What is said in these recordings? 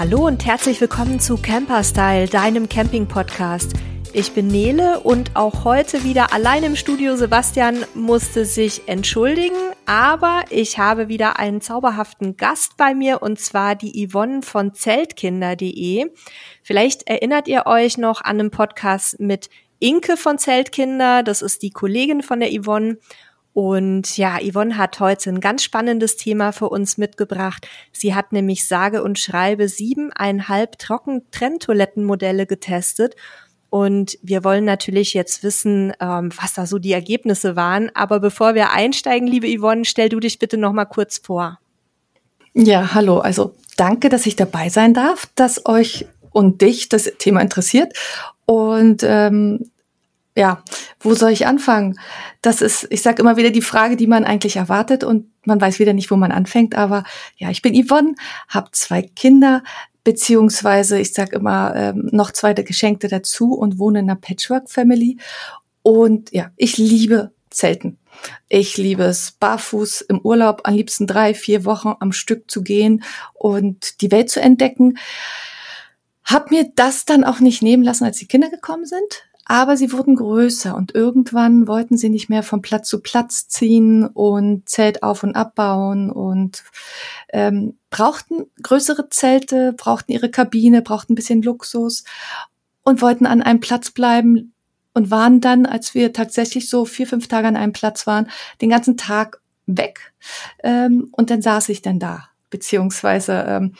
Hallo und herzlich willkommen zu Camper Style, deinem Camping-Podcast. Ich bin Nele und auch heute wieder allein im Studio. Sebastian musste sich entschuldigen, aber ich habe wieder einen zauberhaften Gast bei mir und zwar die Yvonne von Zeltkinder.de. Vielleicht erinnert ihr euch noch an einen Podcast mit Inke von Zeltkinder. Das ist die Kollegin von der Yvonne. Und ja, Yvonne hat heute ein ganz spannendes Thema für uns mitgebracht. Sie hat nämlich sage und schreibe siebeneinhalb Trockentrenntoilettenmodelle getestet. Und wir wollen natürlich jetzt wissen, ähm, was da so die Ergebnisse waren. Aber bevor wir einsteigen, liebe Yvonne, stell du dich bitte noch mal kurz vor. Ja, hallo. Also danke, dass ich dabei sein darf, dass euch und dich das Thema interessiert. Und ähm, ja, wo soll ich anfangen? Das ist, ich sage immer wieder die Frage, die man eigentlich erwartet und man weiß wieder nicht, wo man anfängt. Aber ja, ich bin Yvonne, habe zwei Kinder, beziehungsweise ich sage immer ähm, noch zweite Geschenkte dazu und wohne in einer Patchwork-Family. Und ja, ich liebe Zelten. Ich liebe es, barfuß im Urlaub am liebsten drei, vier Wochen am Stück zu gehen und die Welt zu entdecken. Hab mir das dann auch nicht nehmen lassen, als die Kinder gekommen sind. Aber sie wurden größer und irgendwann wollten sie nicht mehr von Platz zu Platz ziehen und Zelt auf und abbauen und ähm, brauchten größere Zelte, brauchten ihre Kabine, brauchten ein bisschen Luxus und wollten an einem Platz bleiben und waren dann, als wir tatsächlich so vier, fünf Tage an einem Platz waren, den ganzen Tag weg. Ähm, und dann saß ich dann da beziehungsweise ähm,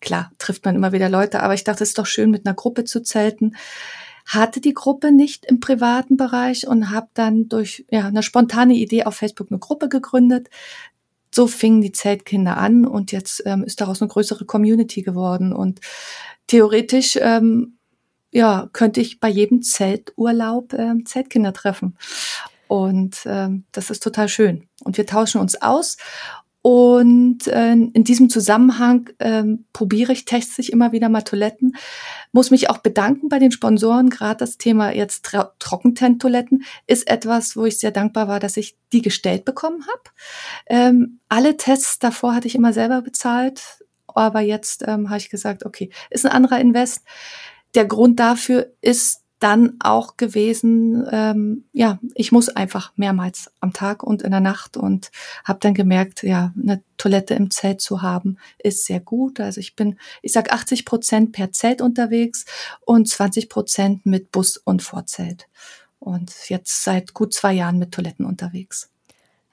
klar trifft man immer wieder Leute, aber ich dachte, es ist doch schön, mit einer Gruppe zu zelten hatte die Gruppe nicht im privaten Bereich und habe dann durch ja, eine spontane Idee auf Facebook eine Gruppe gegründet. So fingen die Zeltkinder an und jetzt ähm, ist daraus eine größere Community geworden. Und theoretisch ähm, ja, könnte ich bei jedem Zelturlaub ähm, Zeltkinder treffen. Und ähm, das ist total schön. Und wir tauschen uns aus und äh, in diesem Zusammenhang äh, probiere ich, teste ich immer wieder mal Toiletten. Muss mich auch bedanken bei den Sponsoren. Gerade das Thema jetzt Trockentent-Toiletten ist etwas, wo ich sehr dankbar war, dass ich die gestellt bekommen habe. Ähm, alle Tests davor hatte ich immer selber bezahlt, aber jetzt ähm, habe ich gesagt, okay, ist ein anderer Invest. Der Grund dafür ist dann auch gewesen, ähm, ja, ich muss einfach mehrmals am Tag und in der Nacht und habe dann gemerkt, ja, eine Toilette im Zelt zu haben, ist sehr gut. Also ich bin, ich sag 80 Prozent per Zelt unterwegs und 20 Prozent mit Bus und Vorzelt. Und jetzt seit gut zwei Jahren mit Toiletten unterwegs.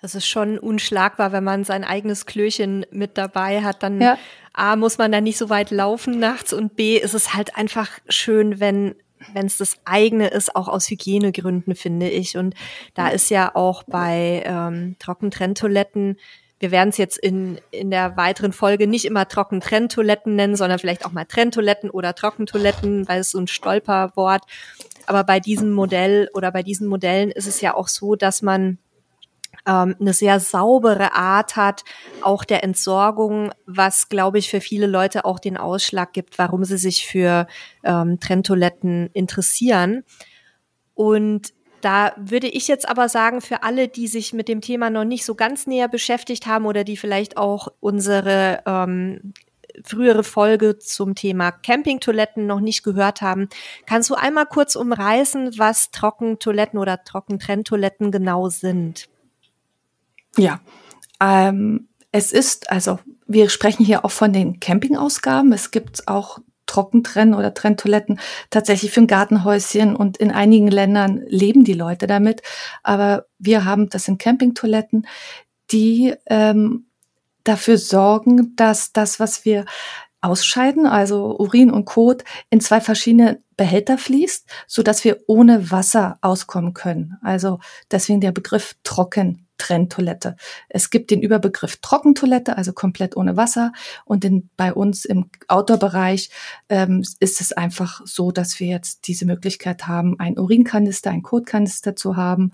Das ist schon unschlagbar, wenn man sein eigenes Klöchen mit dabei hat. Dann ja. A, muss man da nicht so weit laufen nachts und B, ist es halt einfach schön, wenn wenn es das eigene ist, auch aus Hygienegründen, finde ich. Und da ist ja auch bei ähm, Trockentrenntoiletten, wir werden es jetzt in, in der weiteren Folge nicht immer Trockentrenntoiletten nennen, sondern vielleicht auch mal Trenntoiletten oder Trockentoiletten, weil es so ein Stolperwort. Aber bei diesem Modell oder bei diesen Modellen ist es ja auch so, dass man ähm, eine sehr saubere Art hat, auch der Entsorgung, was, glaube ich, für viele Leute auch den Ausschlag gibt, warum sie sich für ähm, Trenntoiletten interessieren. Und da würde ich jetzt aber sagen, für alle, die sich mit dem Thema noch nicht so ganz näher beschäftigt haben oder die vielleicht auch unsere ähm, frühere Folge zum Thema Campingtoiletten noch nicht gehört haben, kannst du einmal kurz umreißen, was Trockentoiletten oder Trockentrenntoiletten genau sind? Ja, ähm, es ist, also wir sprechen hier auch von den Campingausgaben. Es gibt auch Trockentrenn- oder Trenntoiletten tatsächlich für ein Gartenhäuschen und in einigen Ländern leben die Leute damit. Aber wir haben das in Campingtoiletten, die ähm, dafür sorgen, dass das, was wir ausscheiden, also Urin und Kot, in zwei verschiedene Behälter fließt, so dass wir ohne Wasser auskommen können. Also deswegen der Begriff trocken Trenntoilette. Es gibt den Überbegriff Trockentoilette, also komplett ohne Wasser. Und in, bei uns im Outdoor-Bereich ähm, ist es einfach so, dass wir jetzt diese Möglichkeit haben, ein Urinkanister, ein Kotkanister zu haben.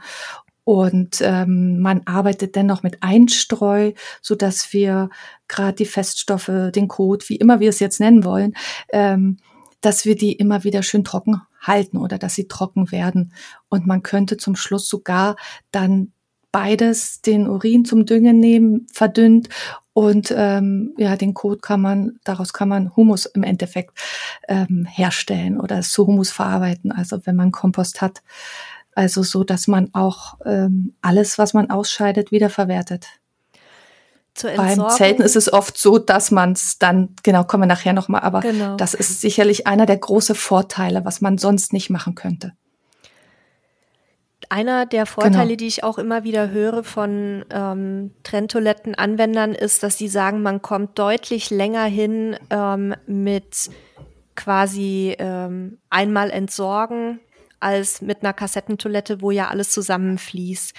Und ähm, man arbeitet dennoch mit Einstreu, so dass wir gerade die Feststoffe, den Kot, wie immer wir es jetzt nennen wollen, ähm, dass wir die immer wieder schön trocken halten oder dass sie trocken werden. Und man könnte zum Schluss sogar dann beides den Urin zum Düngen nehmen, verdünnt und ähm, ja, den Kot kann man, daraus kann man Humus im Endeffekt ähm, herstellen oder es zu Humus verarbeiten. Also wenn man Kompost hat, also so, dass man auch ähm, alles, was man ausscheidet, wiederverwertet. Beim Zelten ist es oft so, dass man es dann, genau, kommen wir nachher nochmal, aber genau. das ist sicherlich einer der großen Vorteile, was man sonst nicht machen könnte. Einer der Vorteile, genau. die ich auch immer wieder höre von ähm, Trenntoilettenanwendern, ist, dass sie sagen, man kommt deutlich länger hin ähm, mit quasi ähm, einmal entsorgen als mit einer Kassettentoilette, wo ja alles zusammenfließt.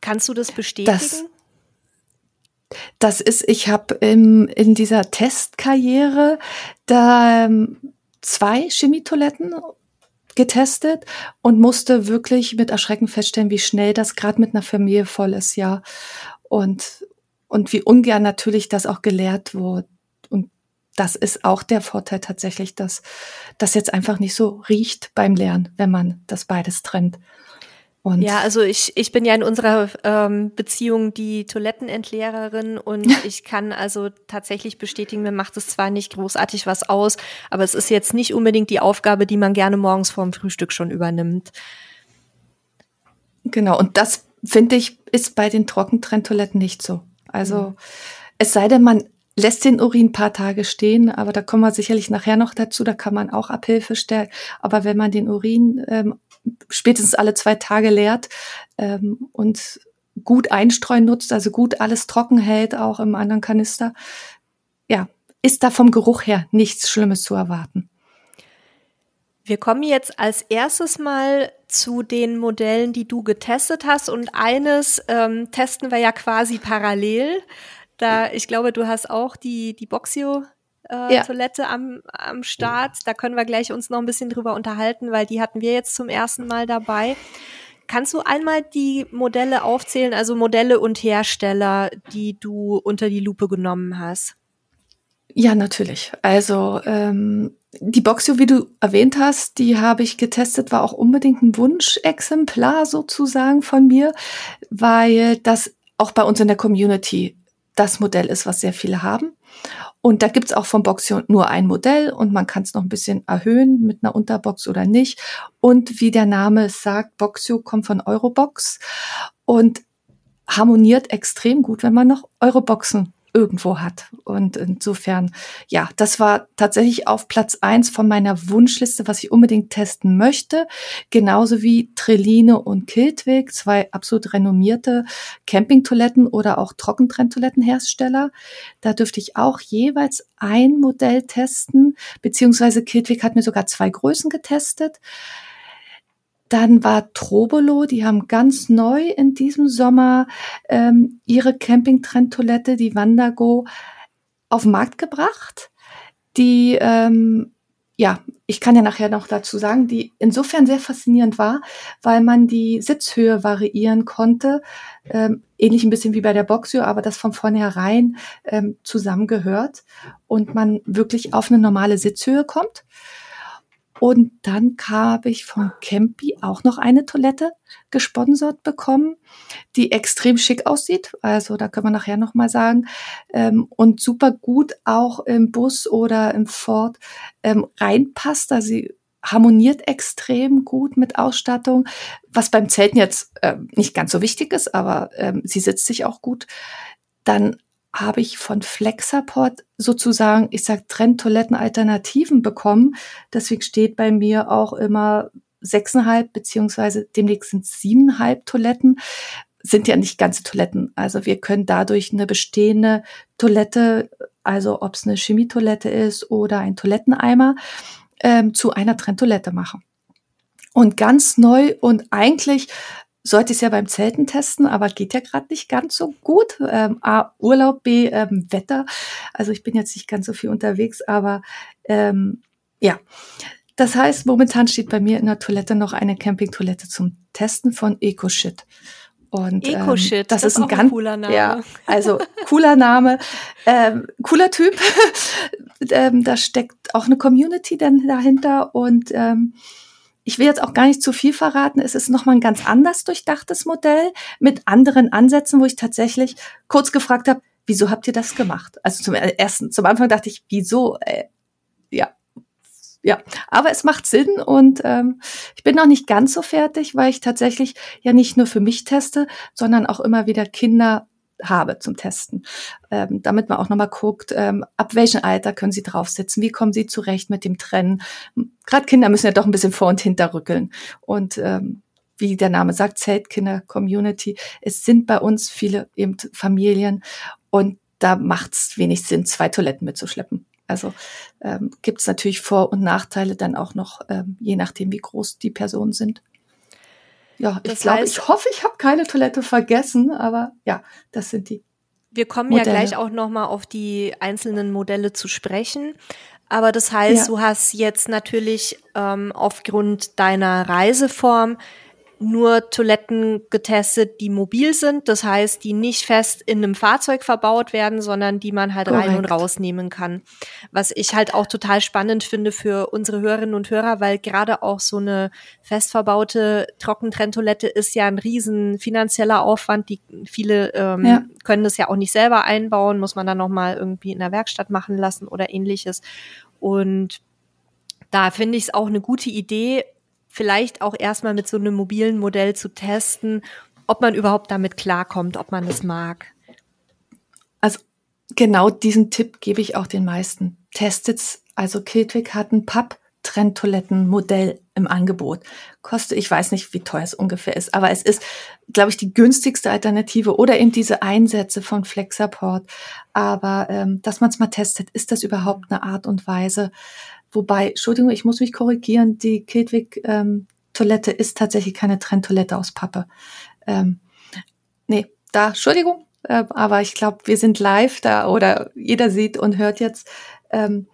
Kannst du das bestätigen? Das, das ist, ich habe in dieser Testkarriere da ähm, zwei Chemietoiletten getestet und musste wirklich mit Erschrecken feststellen, wie schnell das gerade mit einer Familie voll ist, ja. Und, und wie ungern natürlich das auch gelehrt wurde. Und das ist auch der Vorteil tatsächlich, dass das jetzt einfach nicht so riecht beim Lernen, wenn man das beides trennt. Und ja, also ich, ich bin ja in unserer ähm, Beziehung die Toilettenentleererin und ich kann also tatsächlich bestätigen, mir macht es zwar nicht großartig was aus, aber es ist jetzt nicht unbedingt die Aufgabe, die man gerne morgens vorm Frühstück schon übernimmt. Genau, und das finde ich, ist bei den Trockentrenntoiletten nicht so. Also mhm. es sei denn, man lässt den Urin ein paar Tage stehen, aber da kommen wir sicherlich nachher noch dazu, da kann man auch Abhilfe stellen. Aber wenn man den Urin ähm, spätestens alle zwei Tage leert ähm, und gut einstreuen nutzt, also gut alles trocken hält, auch im anderen Kanister, ja, ist da vom Geruch her nichts Schlimmes zu erwarten. Wir kommen jetzt als erstes mal zu den Modellen, die du getestet hast. Und eines ähm, testen wir ja quasi parallel. Da, ich glaube, du hast auch die, die Boxio äh, ja. Toilette am, am Start. Da können wir gleich uns noch ein bisschen drüber unterhalten, weil die hatten wir jetzt zum ersten Mal dabei. Kannst du einmal die Modelle aufzählen, also Modelle und Hersteller, die du unter die Lupe genommen hast? Ja, natürlich. Also ähm, die Boxio, wie du erwähnt hast, die habe ich getestet, war auch unbedingt ein Wunschexemplar sozusagen von mir, weil das auch bei uns in der Community das Modell ist, was sehr viele haben. Und da gibt's auch vom Boxio nur ein Modell und man kann es noch ein bisschen erhöhen mit einer Unterbox oder nicht. Und wie der Name sagt, Boxio kommt von Eurobox und harmoniert extrem gut, wenn man noch Euroboxen irgendwo hat. Und insofern, ja, das war tatsächlich auf Platz eins von meiner Wunschliste, was ich unbedingt testen möchte. Genauso wie Trelline und Kiltwig, zwei absolut renommierte Campingtoiletten oder auch Trockentrenntoilettenhersteller. Da dürfte ich auch jeweils ein Modell testen, beziehungsweise Kiltwig hat mir sogar zwei Größen getestet. Dann war Trobolo, die haben ganz neu in diesem Sommer ähm, ihre Campingtrendtoilette, die Wandergo, auf den Markt gebracht. Die, ähm, ja, ich kann ja nachher noch dazu sagen, die insofern sehr faszinierend war, weil man die Sitzhöhe variieren konnte, ähm, ähnlich ein bisschen wie bei der Boxio, aber das von vornherein ähm, zusammengehört und man wirklich auf eine normale Sitzhöhe kommt. Und dann habe ich von Campy auch noch eine Toilette gesponsert bekommen, die extrem schick aussieht. Also da können wir nachher nochmal sagen. Ähm, und super gut auch im Bus oder im Ford ähm, reinpasst. Also sie harmoniert extrem gut mit Ausstattung, was beim Zelten jetzt äh, nicht ganz so wichtig ist, aber ähm, sie sitzt sich auch gut. Dann habe ich von Flexaport sozusagen, ich sag Trenntoiletten-Alternativen bekommen. Deswegen steht bei mir auch immer sechseinhalb beziehungsweise demnächst sind siebeneinhalb Toiletten. Sind ja nicht ganze Toiletten. Also wir können dadurch eine bestehende Toilette, also ob es eine Chemietoilette ist oder ein Toiletteneimer, ähm, zu einer Trenntoilette machen. Und ganz neu und eigentlich sollte ich es ja beim Zelten testen, aber geht ja gerade nicht ganz so gut. Ähm, A, Urlaub, B, ähm, Wetter. Also ich bin jetzt nicht ganz so viel unterwegs, aber ähm, ja. Das heißt, momentan steht bei mir in der Toilette noch eine Campingtoilette zum Testen von EcoShit. Und EcoShit, ähm, das, das, ist ein ganz cooler Name. Ja, also cooler Name, ähm, cooler Typ. ähm, da steckt auch eine Community dann dahinter und ähm, ich will jetzt auch gar nicht zu viel verraten. Es ist nochmal ein ganz anders durchdachtes Modell mit anderen Ansätzen, wo ich tatsächlich kurz gefragt habe, wieso habt ihr das gemacht? Also zum ersten, zum Anfang dachte ich, wieso? Äh, ja, ja, aber es macht Sinn und ähm, ich bin noch nicht ganz so fertig, weil ich tatsächlich ja nicht nur für mich teste, sondern auch immer wieder Kinder habe zum Testen, ähm, damit man auch nochmal guckt, ähm, ab welchem Alter können sie draufsitzen, wie kommen sie zurecht mit dem Trennen. Gerade Kinder müssen ja doch ein bisschen vor und hinter rückeln und ähm, wie der Name sagt, Zeltkinder Community. Es sind bei uns viele eben Familien und da macht es wenig Sinn, zwei Toiletten mitzuschleppen. Also ähm, gibt es natürlich Vor- und Nachteile dann auch noch, ähm, je nachdem, wie groß die Personen sind. Ja, ich glaube, ich hoffe, ich habe keine Toilette vergessen, aber ja, das sind die. Wir kommen Modelle. ja gleich auch noch mal auf die einzelnen Modelle zu sprechen. Aber das heißt, ja. du hast jetzt natürlich ähm, aufgrund deiner Reiseform nur Toiletten getestet, die mobil sind, das heißt, die nicht fest in einem Fahrzeug verbaut werden, sondern die man halt Korrekt. rein und rausnehmen kann. Was ich halt auch total spannend finde für unsere Hörerinnen und Hörer, weil gerade auch so eine fest verbaute Trockentrenntoilette ist ja ein riesen finanzieller Aufwand. Die viele ähm, ja. können das ja auch nicht selber einbauen, muss man dann nochmal irgendwie in der Werkstatt machen lassen oder ähnliches. Und da finde ich es auch eine gute Idee, vielleicht auch erstmal mit so einem mobilen Modell zu testen, ob man überhaupt damit klarkommt, ob man es mag. Also genau diesen Tipp gebe ich auch den meisten. Testet's. Also Kiltwick hat ein Papp Trenntoilettenmodell im Angebot. Kostet, ich weiß nicht, wie teuer es ungefähr ist, aber es ist, glaube ich, die günstigste Alternative oder eben diese Einsätze von Flexaport. Aber ähm, dass man es mal testet, ist das überhaupt eine Art und Weise, Wobei, Entschuldigung, ich muss mich korrigieren, die Kedwick ähm, ist tatsächlich keine Trenntoilette aus Pappe. Ähm, nee, da, Entschuldigung, äh, aber ich glaube, wir sind live da oder jeder sieht und hört jetzt, ähm,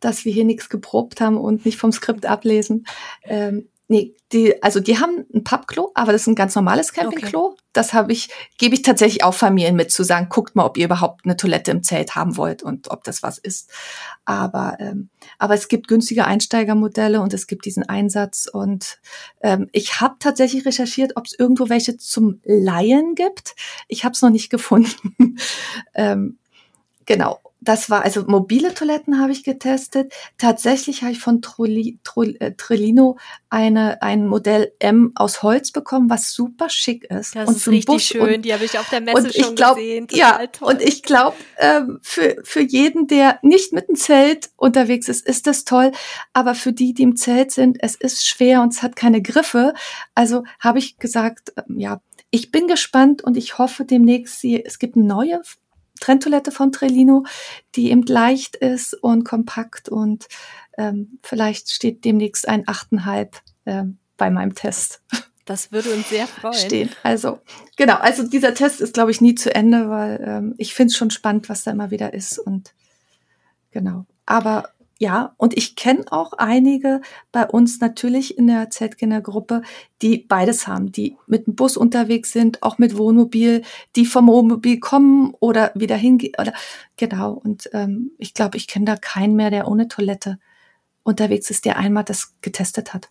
dass wir hier nichts geprobt haben und nicht vom Skript ablesen. Ähm, Nee, die, also die haben ein Pappklo, aber das ist ein ganz normales Campingklo. Okay. Das habe ich, gebe ich tatsächlich auch Familien mit zu sagen, guckt mal, ob ihr überhaupt eine Toilette im Zelt haben wollt und ob das was ist. Aber, ähm, aber es gibt günstige Einsteigermodelle und es gibt diesen Einsatz. Und ähm, ich habe tatsächlich recherchiert, ob es irgendwo welche zum Laien gibt. Ich habe es noch nicht gefunden. ähm, genau das war also mobile Toiletten habe ich getestet. Tatsächlich habe ich von Trulli, Trull, äh, Trillino eine ein Modell M aus Holz bekommen, was super schick ist. Das und ist richtig Bus schön. Und, die habe ich auf der Messe schon glaub, gesehen. Total ja, toll. und ich glaube ähm, für für jeden, der nicht mit dem Zelt unterwegs ist, ist das toll. Aber für die, die im Zelt sind, es ist schwer und es hat keine Griffe. Also habe ich gesagt, ähm, ja. Ich bin gespannt und ich hoffe demnächst, es gibt eine neue Trenntoilette von Trellino, die eben leicht ist und kompakt und ähm, vielleicht steht demnächst ein 8,5 ähm, bei meinem Test. Das würde uns sehr freuen. Stehen. Also, genau, also dieser Test ist, glaube ich, nie zu Ende, weil ähm, ich finde es schon spannend, was da immer wieder ist. Und genau. Aber ja, und ich kenne auch einige bei uns natürlich in der Z-Kinder-Gruppe, die beides haben, die mit dem Bus unterwegs sind, auch mit Wohnmobil, die vom Wohnmobil kommen oder wieder hingehen. Oder genau. Und ähm, ich glaube, ich kenne da keinen mehr, der ohne Toilette unterwegs ist, der einmal das getestet hat.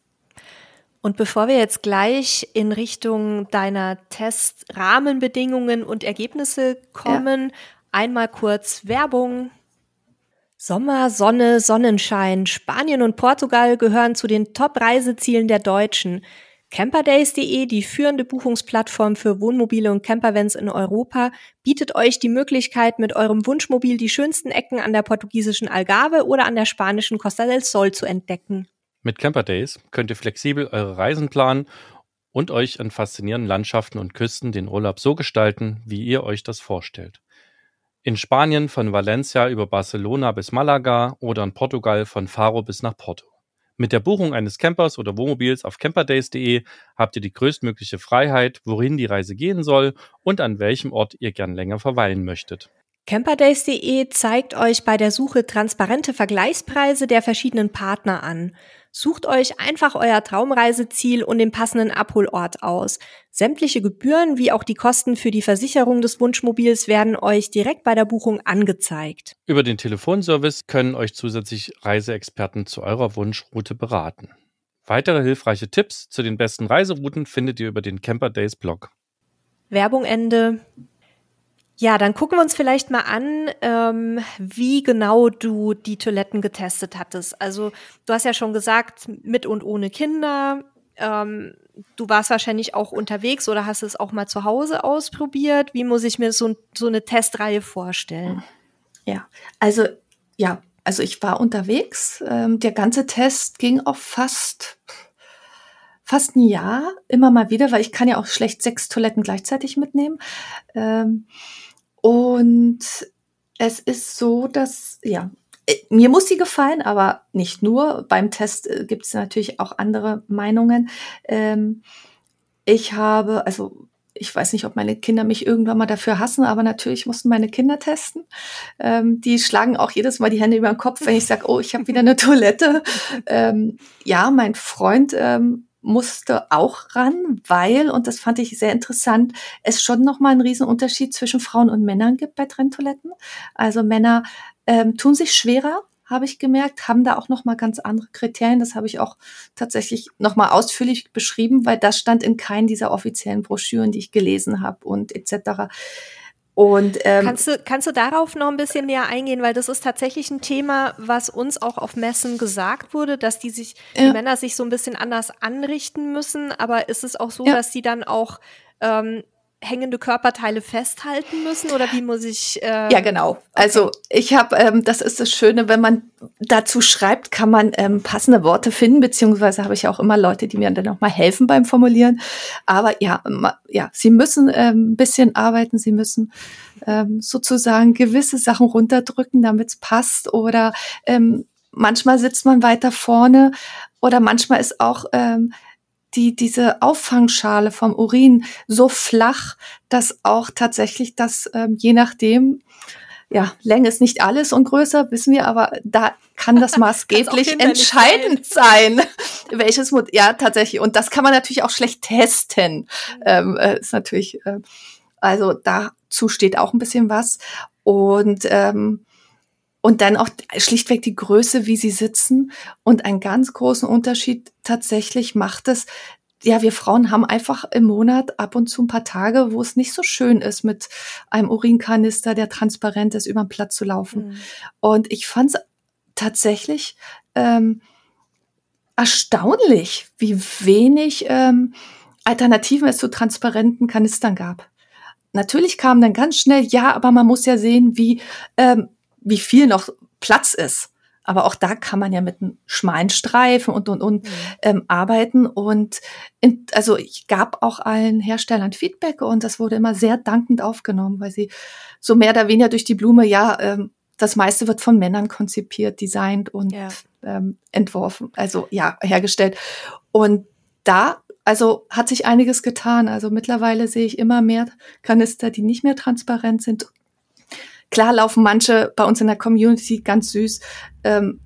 Und bevor wir jetzt gleich in Richtung deiner Testrahmenbedingungen und Ergebnisse kommen, ja. einmal kurz Werbung. Sommer, Sonne, Sonnenschein. Spanien und Portugal gehören zu den Top-Reisezielen der Deutschen. Camperdays.de, die führende Buchungsplattform für Wohnmobile und Campervans in Europa, bietet euch die Möglichkeit, mit eurem Wunschmobil die schönsten Ecken an der portugiesischen Algarve oder an der spanischen Costa del Sol zu entdecken. Mit Camperdays könnt ihr flexibel eure Reisen planen und euch an faszinierenden Landschaften und Küsten den Urlaub so gestalten, wie ihr euch das vorstellt. In Spanien von Valencia über Barcelona bis Malaga oder in Portugal von Faro bis nach Porto. Mit der Buchung eines Campers oder Wohnmobils auf camperdays.de habt ihr die größtmögliche Freiheit, wohin die Reise gehen soll und an welchem Ort ihr gern länger verweilen möchtet. Camperdays.de zeigt euch bei der Suche transparente Vergleichspreise der verschiedenen Partner an. Sucht euch einfach euer Traumreiseziel und den passenden Abholort aus. Sämtliche Gebühren wie auch die Kosten für die Versicherung des Wunschmobils werden euch direkt bei der Buchung angezeigt. Über den Telefonservice können euch zusätzlich Reiseexperten zu eurer Wunschroute beraten. Weitere hilfreiche Tipps zu den besten Reiserouten findet ihr über den Camper Days Blog. Werbung Ende. Ja, dann gucken wir uns vielleicht mal an, ähm, wie genau du die Toiletten getestet hattest. Also du hast ja schon gesagt, mit und ohne Kinder. Ähm, du warst wahrscheinlich auch unterwegs oder hast es auch mal zu Hause ausprobiert. Wie muss ich mir so, so eine Testreihe vorstellen? Ja, also ja, also ich war unterwegs. Ähm, der ganze Test ging auch fast fast ein Jahr, immer mal wieder, weil ich kann ja auch schlecht sechs Toiletten gleichzeitig mitnehmen. Ähm, und es ist so, dass, ja, äh, mir muss sie gefallen, aber nicht nur. Beim Test äh, gibt es natürlich auch andere Meinungen. Ähm, ich habe, also ich weiß nicht, ob meine Kinder mich irgendwann mal dafür hassen, aber natürlich mussten meine Kinder testen. Ähm, die schlagen auch jedes Mal die Hände über den Kopf, wenn ich sage, oh, ich habe wieder eine Toilette. Ähm, ja, mein Freund ähm, musste auch ran, weil, und das fand ich sehr interessant, es schon nochmal einen riesen Unterschied zwischen Frauen und Männern gibt bei Trenntoiletten. Also Männer ähm, tun sich schwerer, habe ich gemerkt, haben da auch nochmal ganz andere Kriterien. Das habe ich auch tatsächlich nochmal ausführlich beschrieben, weil das stand in keinen dieser offiziellen Broschüren, die ich gelesen habe und etc. Und ähm, kannst du kannst du darauf noch ein bisschen näher eingehen, weil das ist tatsächlich ein Thema, was uns auch auf Messen gesagt wurde, dass die sich ja. die Männer sich so ein bisschen anders anrichten müssen. Aber ist es auch so, ja. dass die dann auch ähm, hängende Körperteile festhalten müssen oder wie muss ich? Äh ja, genau. Okay. Also ich habe, ähm, das ist das Schöne, wenn man dazu schreibt, kann man ähm, passende Worte finden, beziehungsweise habe ich auch immer Leute, die mir dann noch mal helfen beim Formulieren. Aber ja, ja, sie müssen ähm, ein bisschen arbeiten, sie müssen ähm, sozusagen gewisse Sachen runterdrücken, damit es passt. Oder ähm, manchmal sitzt man weiter vorne oder manchmal ist auch ähm, die, diese Auffangschale vom Urin so flach, dass auch tatsächlich das, ähm, je nachdem, ja, Länge ist nicht alles und größer, wissen wir, aber da kann das maßgeblich entscheidend sein, welches Mod ja tatsächlich und das kann man natürlich auch schlecht testen. Mhm. Ähm, äh, ist natürlich, äh, also dazu steht auch ein bisschen was und ähm, und dann auch schlichtweg die Größe, wie sie sitzen. Und einen ganz großen Unterschied tatsächlich macht es, ja, wir Frauen haben einfach im Monat ab und zu ein paar Tage, wo es nicht so schön ist, mit einem Urinkanister, der transparent ist, über den Platz zu laufen. Mhm. Und ich fand es tatsächlich ähm, erstaunlich, wie wenig ähm, Alternativen es zu transparenten Kanistern gab. Natürlich kam dann ganz schnell, ja, aber man muss ja sehen, wie ähm, wie viel noch Platz ist. Aber auch da kann man ja mit einem schmalen Streifen und und und mhm. ähm, arbeiten. Und in, also ich gab auch allen Herstellern Feedback und das wurde immer sehr dankend aufgenommen, weil sie so mehr oder weniger durch die Blume, ja, ähm, das meiste wird von Männern konzipiert, designt und ja. ähm, entworfen, also ja, hergestellt. Und da also hat sich einiges getan. Also mittlerweile sehe ich immer mehr Kanister, die nicht mehr transparent sind Klar laufen manche bei uns in der Community ganz süß, ähm,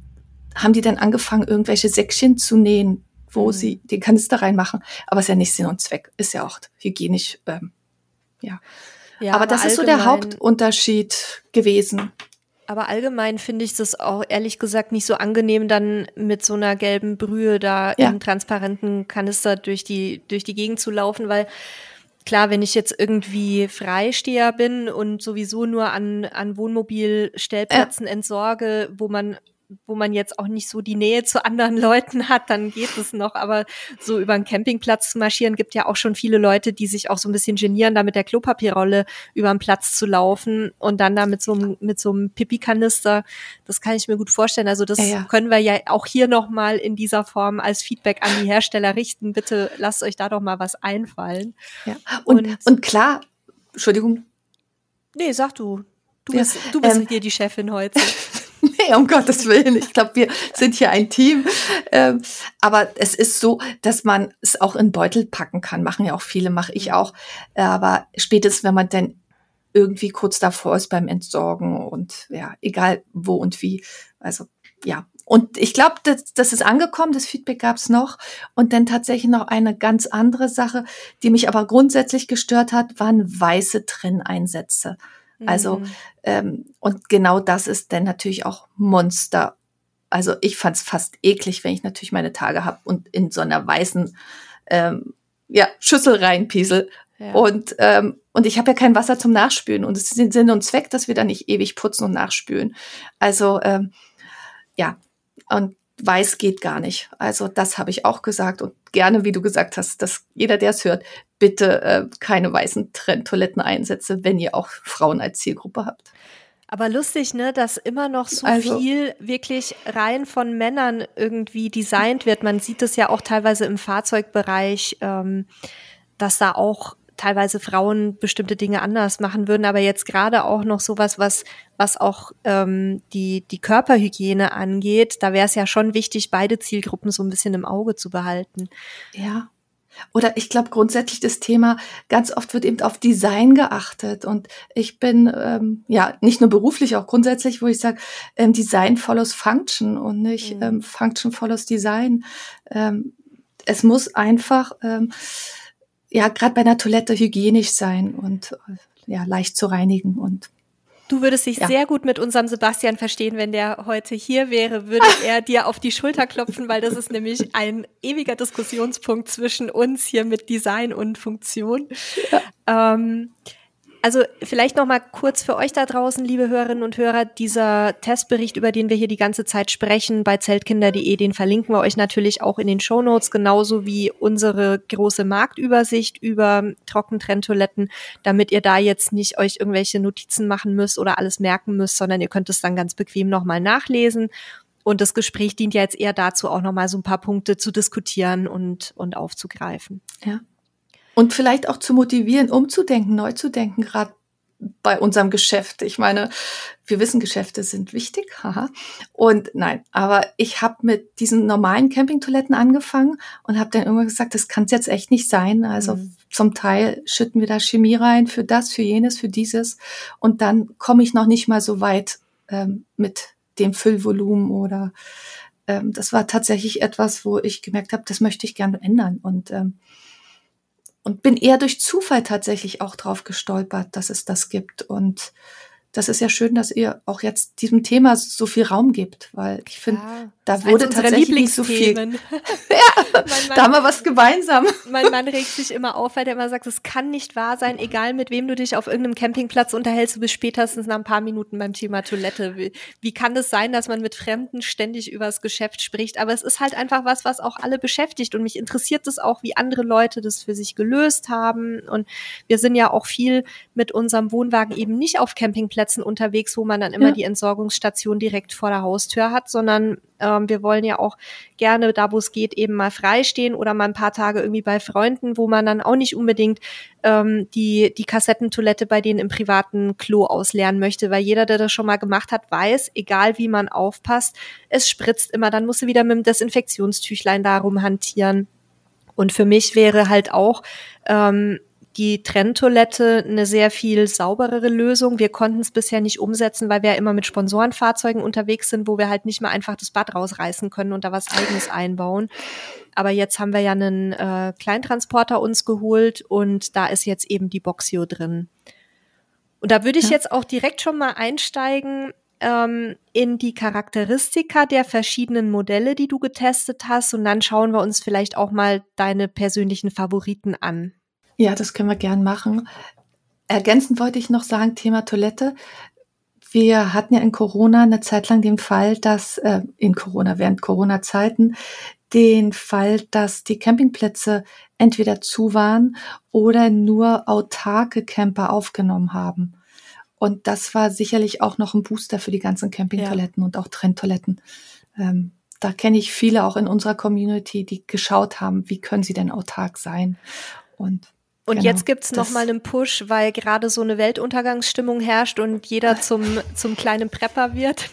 haben die dann angefangen, irgendwelche Säckchen zu nähen, wo mhm. sie den Kanister reinmachen. Aber ist ja nicht Sinn und Zweck, ist ja auch hygienisch, ähm, ja. ja. aber, aber das ist so der Hauptunterschied gewesen. Aber allgemein finde ich das auch ehrlich gesagt nicht so angenehm, dann mit so einer gelben Brühe da ja. im transparenten Kanister durch die, durch die Gegend zu laufen, weil Klar, wenn ich jetzt irgendwie Freisteher bin und sowieso nur an, an Wohnmobilstellplätzen ja. entsorge, wo man wo man jetzt auch nicht so die Nähe zu anderen Leuten hat, dann geht es noch. Aber so über einen Campingplatz zu marschieren, gibt ja auch schon viele Leute, die sich auch so ein bisschen genieren, da mit der Klopapierrolle über den Platz zu laufen und dann da mit so einem, mit so einem Pipi-Kanister. Das kann ich mir gut vorstellen. Also das ja, ja. können wir ja auch hier nochmal in dieser Form als Feedback an die Hersteller richten. Bitte lasst euch da doch mal was einfallen. Ja. Und, und, und klar, Entschuldigung. Nee, sag du. Du bist, du bist ähm, hier die Chefin heute. nee, um Gottes Willen. Ich glaube, wir sind hier ein Team. Ähm, aber es ist so, dass man es auch in Beutel packen kann. Machen ja auch viele, mache ich auch. Aber spätestens, wenn man dann irgendwie kurz davor ist beim Entsorgen und ja, egal wo und wie. Also ja. Und ich glaube, das, das ist angekommen, das Feedback gab es noch. Und dann tatsächlich noch eine ganz andere Sache, die mich aber grundsätzlich gestört hat, waren weiße Trenneinsätze. Also, mhm. ähm, und genau das ist dann natürlich auch Monster Also ich fand es fast eklig, wenn ich natürlich meine Tage habe und in so einer weißen ähm, ja, Schüssel reinpiesel. Ja. Und, ähm, und ich habe ja kein Wasser zum Nachspülen. Und es ist Sinn und Zweck, dass wir da nicht ewig putzen und nachspülen. Also ähm, ja, und weiß geht gar nicht. Also das habe ich auch gesagt und gerne, wie du gesagt hast, dass jeder, der es hört, bitte äh, keine weißen Trenntoiletten einsetze, wenn ihr auch Frauen als Zielgruppe habt. Aber lustig, ne, dass immer noch so also, viel wirklich rein von Männern irgendwie designt wird. Man sieht es ja auch teilweise im Fahrzeugbereich, ähm, dass da auch teilweise Frauen bestimmte Dinge anders machen würden, aber jetzt gerade auch noch sowas, was, was auch ähm, die, die Körperhygiene angeht, da wäre es ja schon wichtig, beide Zielgruppen so ein bisschen im Auge zu behalten. Ja. Oder ich glaube grundsätzlich das Thema, ganz oft wird eben auf Design geachtet. Und ich bin ähm, ja nicht nur beruflich, auch grundsätzlich, wo ich sage, ähm, Design follows Function und nicht mhm. ähm, Function follows Design. Ähm, es muss einfach ähm, ja, gerade bei einer Toilette hygienisch sein und äh, ja, leicht zu reinigen und Du würdest dich ja. sehr gut mit unserem Sebastian verstehen, wenn der heute hier wäre, würde er dir auf die Schulter klopfen, weil das ist nämlich ein ewiger Diskussionspunkt zwischen uns hier mit Design und Funktion. Ja. Ähm, also vielleicht noch mal kurz für euch da draußen, liebe Hörerinnen und Hörer, dieser Testbericht, über den wir hier die ganze Zeit sprechen, bei zeltkinder.de, den verlinken wir euch natürlich auch in den Show Notes, genauso wie unsere große Marktübersicht über Trockentrenntoiletten, damit ihr da jetzt nicht euch irgendwelche Notizen machen müsst oder alles merken müsst, sondern ihr könnt es dann ganz bequem noch mal nachlesen. Und das Gespräch dient ja jetzt eher dazu, auch noch mal so ein paar Punkte zu diskutieren und, und aufzugreifen. Ja. Und vielleicht auch zu motivieren, umzudenken, neu zu denken, gerade bei unserem Geschäft. Ich meine, wir wissen, Geschäfte sind wichtig, haha. Und nein, aber ich habe mit diesen normalen Campingtoiletten angefangen und habe dann irgendwann gesagt, das kann es jetzt echt nicht sein. Also mhm. zum Teil schütten wir da Chemie rein für das, für jenes, für dieses. Und dann komme ich noch nicht mal so weit ähm, mit dem Füllvolumen oder ähm, das war tatsächlich etwas, wo ich gemerkt habe, das möchte ich gerne ändern. Und ähm, und bin eher durch Zufall tatsächlich auch drauf gestolpert, dass es das gibt. Und das ist ja schön, dass ihr auch jetzt diesem Thema so viel Raum gibt, weil ich finde, da wurde tatsächlich nicht so viel. ja, da haben wir was gemeinsam. Mein Mann regt sich immer auf, weil der immer sagt, es kann nicht wahr sein, egal mit wem du dich auf irgendeinem Campingplatz unterhältst, du bist spätestens nach ein paar Minuten beim Thema Toilette. Wie, wie kann das sein, dass man mit Fremden ständig übers Geschäft spricht? Aber es ist halt einfach was, was auch alle beschäftigt und mich interessiert es auch, wie andere Leute das für sich gelöst haben. Und wir sind ja auch viel mit unserem Wohnwagen eben nicht auf Campingplätzen unterwegs, wo man dann immer ja. die Entsorgungsstation direkt vor der Haustür hat, sondern ähm, wir wollen ja auch gerne da, wo es geht, eben mal freistehen oder mal ein paar Tage irgendwie bei Freunden, wo man dann auch nicht unbedingt ähm, die, die Kassettentoilette bei denen im privaten Klo ausleeren möchte, weil jeder, der das schon mal gemacht hat, weiß, egal wie man aufpasst, es spritzt immer, dann musst du wieder mit dem Desinfektionstüchlein darum hantieren. Und für mich wäre halt auch ähm, die Trenntoilette eine sehr viel sauberere Lösung. Wir konnten es bisher nicht umsetzen, weil wir ja immer mit Sponsorenfahrzeugen unterwegs sind, wo wir halt nicht mehr einfach das Bad rausreißen können und da was eigenes einbauen. Aber jetzt haben wir ja einen äh, Kleintransporter uns geholt und da ist jetzt eben die Boxio drin. Und da würde ich ja. jetzt auch direkt schon mal einsteigen ähm, in die Charakteristika der verschiedenen Modelle, die du getestet hast. Und dann schauen wir uns vielleicht auch mal deine persönlichen Favoriten an. Ja, das können wir gern machen. Ergänzend wollte ich noch sagen, Thema Toilette. Wir hatten ja in Corona eine Zeit lang den Fall, dass äh, in Corona, während Corona-Zeiten, den Fall, dass die Campingplätze entweder zu waren oder nur autarke Camper aufgenommen haben. Und das war sicherlich auch noch ein Booster für die ganzen Campingtoiletten ja. und auch Trenntoiletten. Ähm, da kenne ich viele auch in unserer Community, die geschaut haben, wie können sie denn autark sein. Und und genau, jetzt gibt's noch mal einen Push, weil gerade so eine Weltuntergangsstimmung herrscht und jeder zum, zum kleinen Prepper wird.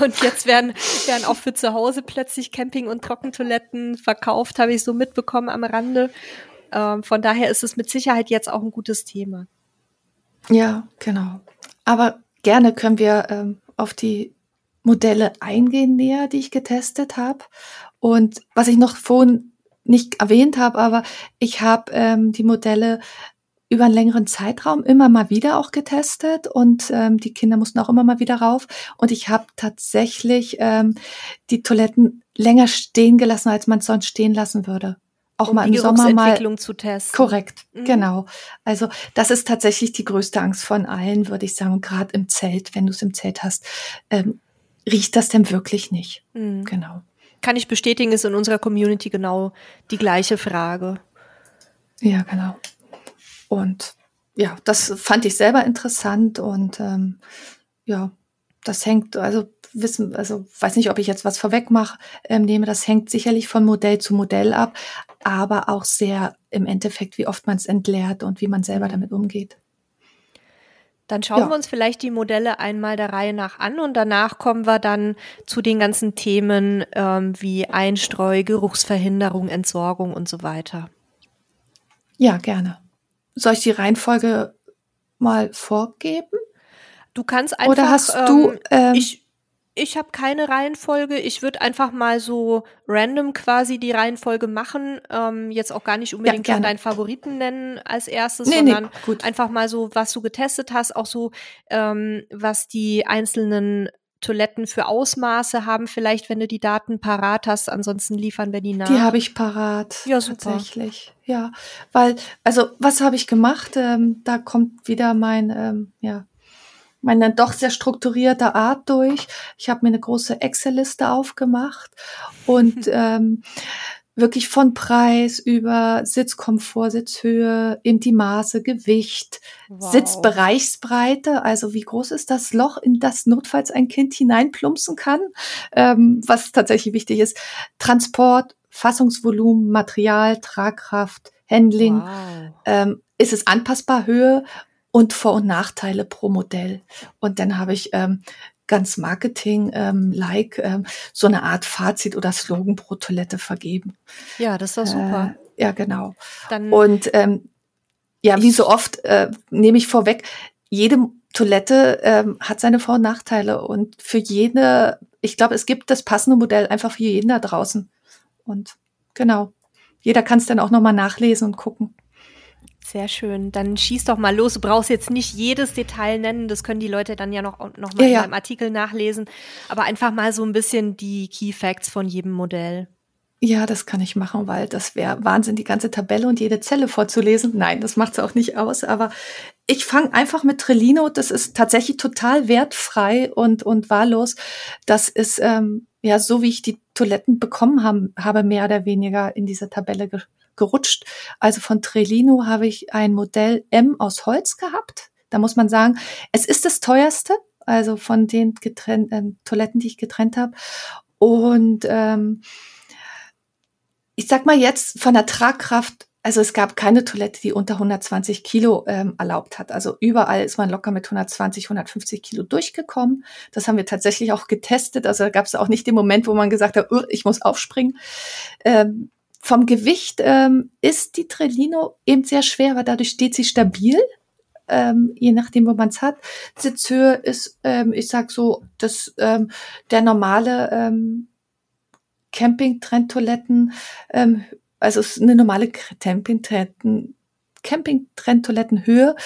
Und jetzt werden, werden auch für zu Hause plötzlich Camping- und Trockentoiletten verkauft, habe ich so mitbekommen am Rande. Ähm, von daher ist es mit Sicherheit jetzt auch ein gutes Thema. Ja, genau. Aber gerne können wir ähm, auf die Modelle eingehen näher, die ich getestet habe. Und was ich noch vorhin nicht erwähnt habe, aber ich habe ähm, die Modelle über einen längeren Zeitraum immer mal wieder auch getestet und ähm, die Kinder mussten auch immer mal wieder rauf. Und ich habe tatsächlich ähm, die Toiletten länger stehen gelassen, als man es sonst stehen lassen würde. Auch um mal im Sommer mal zu testen. Korrekt, mhm. genau. Also das ist tatsächlich die größte Angst von allen, würde ich sagen. Gerade im Zelt, wenn du es im Zelt hast, ähm, riecht das denn wirklich nicht? Mhm. Genau. Kann ich bestätigen, ist in unserer Community genau die gleiche Frage. Ja, genau. Und ja, das fand ich selber interessant und ähm, ja, das hängt, also wissen, also weiß nicht, ob ich jetzt was vorweg mache, ähm, nehme, das hängt sicherlich von Modell zu Modell ab, aber auch sehr im Endeffekt, wie oft man es entleert und wie man selber damit umgeht. Dann schauen ja. wir uns vielleicht die Modelle einmal der Reihe nach an und danach kommen wir dann zu den ganzen Themen ähm, wie Einstreu, Geruchsverhinderung, Entsorgung und so weiter. Ja, gerne. Soll ich die Reihenfolge mal vorgeben? Du kannst einfach. Oder hast du? Ähm, ähm, ich ich habe keine Reihenfolge. Ich würde einfach mal so random quasi die Reihenfolge machen. Ähm, jetzt auch gar nicht unbedingt ja, deinen Favoriten nennen als erstes, nee, sondern nee, einfach mal so, was du getestet hast, auch so, ähm, was die einzelnen Toiletten für Ausmaße haben, vielleicht, wenn du die Daten parat hast. Ansonsten liefern wir die nach. Die habe ich parat. Ja, super. Tatsächlich. Ja, weil, also, was habe ich gemacht? Ähm, da kommt wieder mein, ähm, ja, meine doch sehr strukturierte Art durch. Ich habe mir eine große Excel-Liste aufgemacht und ähm, wirklich von Preis über Sitzkomfort, Sitzhöhe, eben die Maße, Gewicht, wow. Sitzbereichsbreite, also wie groß ist das Loch, in das notfalls ein Kind hineinplumpsen kann, ähm, was tatsächlich wichtig ist, Transport, Fassungsvolumen, Material, Tragkraft, Handling, wow. ähm, ist es anpassbar Höhe und Vor- und Nachteile pro Modell. Und dann habe ich ähm, ganz Marketing-like ähm, ähm, so eine Art Fazit oder Slogan pro Toilette vergeben. Ja, das doch super. Äh, ja, genau. Dann und ähm, ja, wie so oft äh, nehme ich vorweg, jede Toilette ähm, hat seine Vor- und Nachteile und für jede, ich glaube, es gibt das passende Modell einfach für jeden da draußen. Und genau, jeder kann es dann auch nochmal nachlesen und gucken. Sehr schön. Dann schieß doch mal los. Du brauchst jetzt nicht jedes Detail nennen. Das können die Leute dann ja noch, noch mal ja, in ja. einem Artikel nachlesen. Aber einfach mal so ein bisschen die Key Facts von jedem Modell. Ja, das kann ich machen, weil das wäre Wahnsinn, die ganze Tabelle und jede Zelle vorzulesen. Nein, das macht es auch nicht aus. Aber ich fange einfach mit Trellino. Das ist tatsächlich total wertfrei und, und wahllos. Das ist ähm, ja so, wie ich die Toiletten bekommen haben, habe, mehr oder weniger in dieser Tabelle gerutscht. Also von Trelino habe ich ein Modell M aus Holz gehabt. Da muss man sagen, es ist das teuerste, also von den getrennt, äh, Toiletten, die ich getrennt habe. Und ähm, ich sag mal jetzt von der Tragkraft also es gab keine Toilette, die unter 120 Kilo ähm, erlaubt hat. Also überall ist man locker mit 120, 150 Kilo durchgekommen. Das haben wir tatsächlich auch getestet. Also da gab es auch nicht den Moment, wo man gesagt hat, ich muss aufspringen. Ähm, vom Gewicht ähm, ist die Trellino eben sehr schwer, aber dadurch steht sie stabil. Ähm, je nachdem, wo man es hat. Sitzhöhe ist, ähm, ich sag so, das ähm, der normale ähm, Camping-Trendtoiletten, ähm, also es ist eine normale Camping-Trend, Camping-Trendtoilettenhöhe,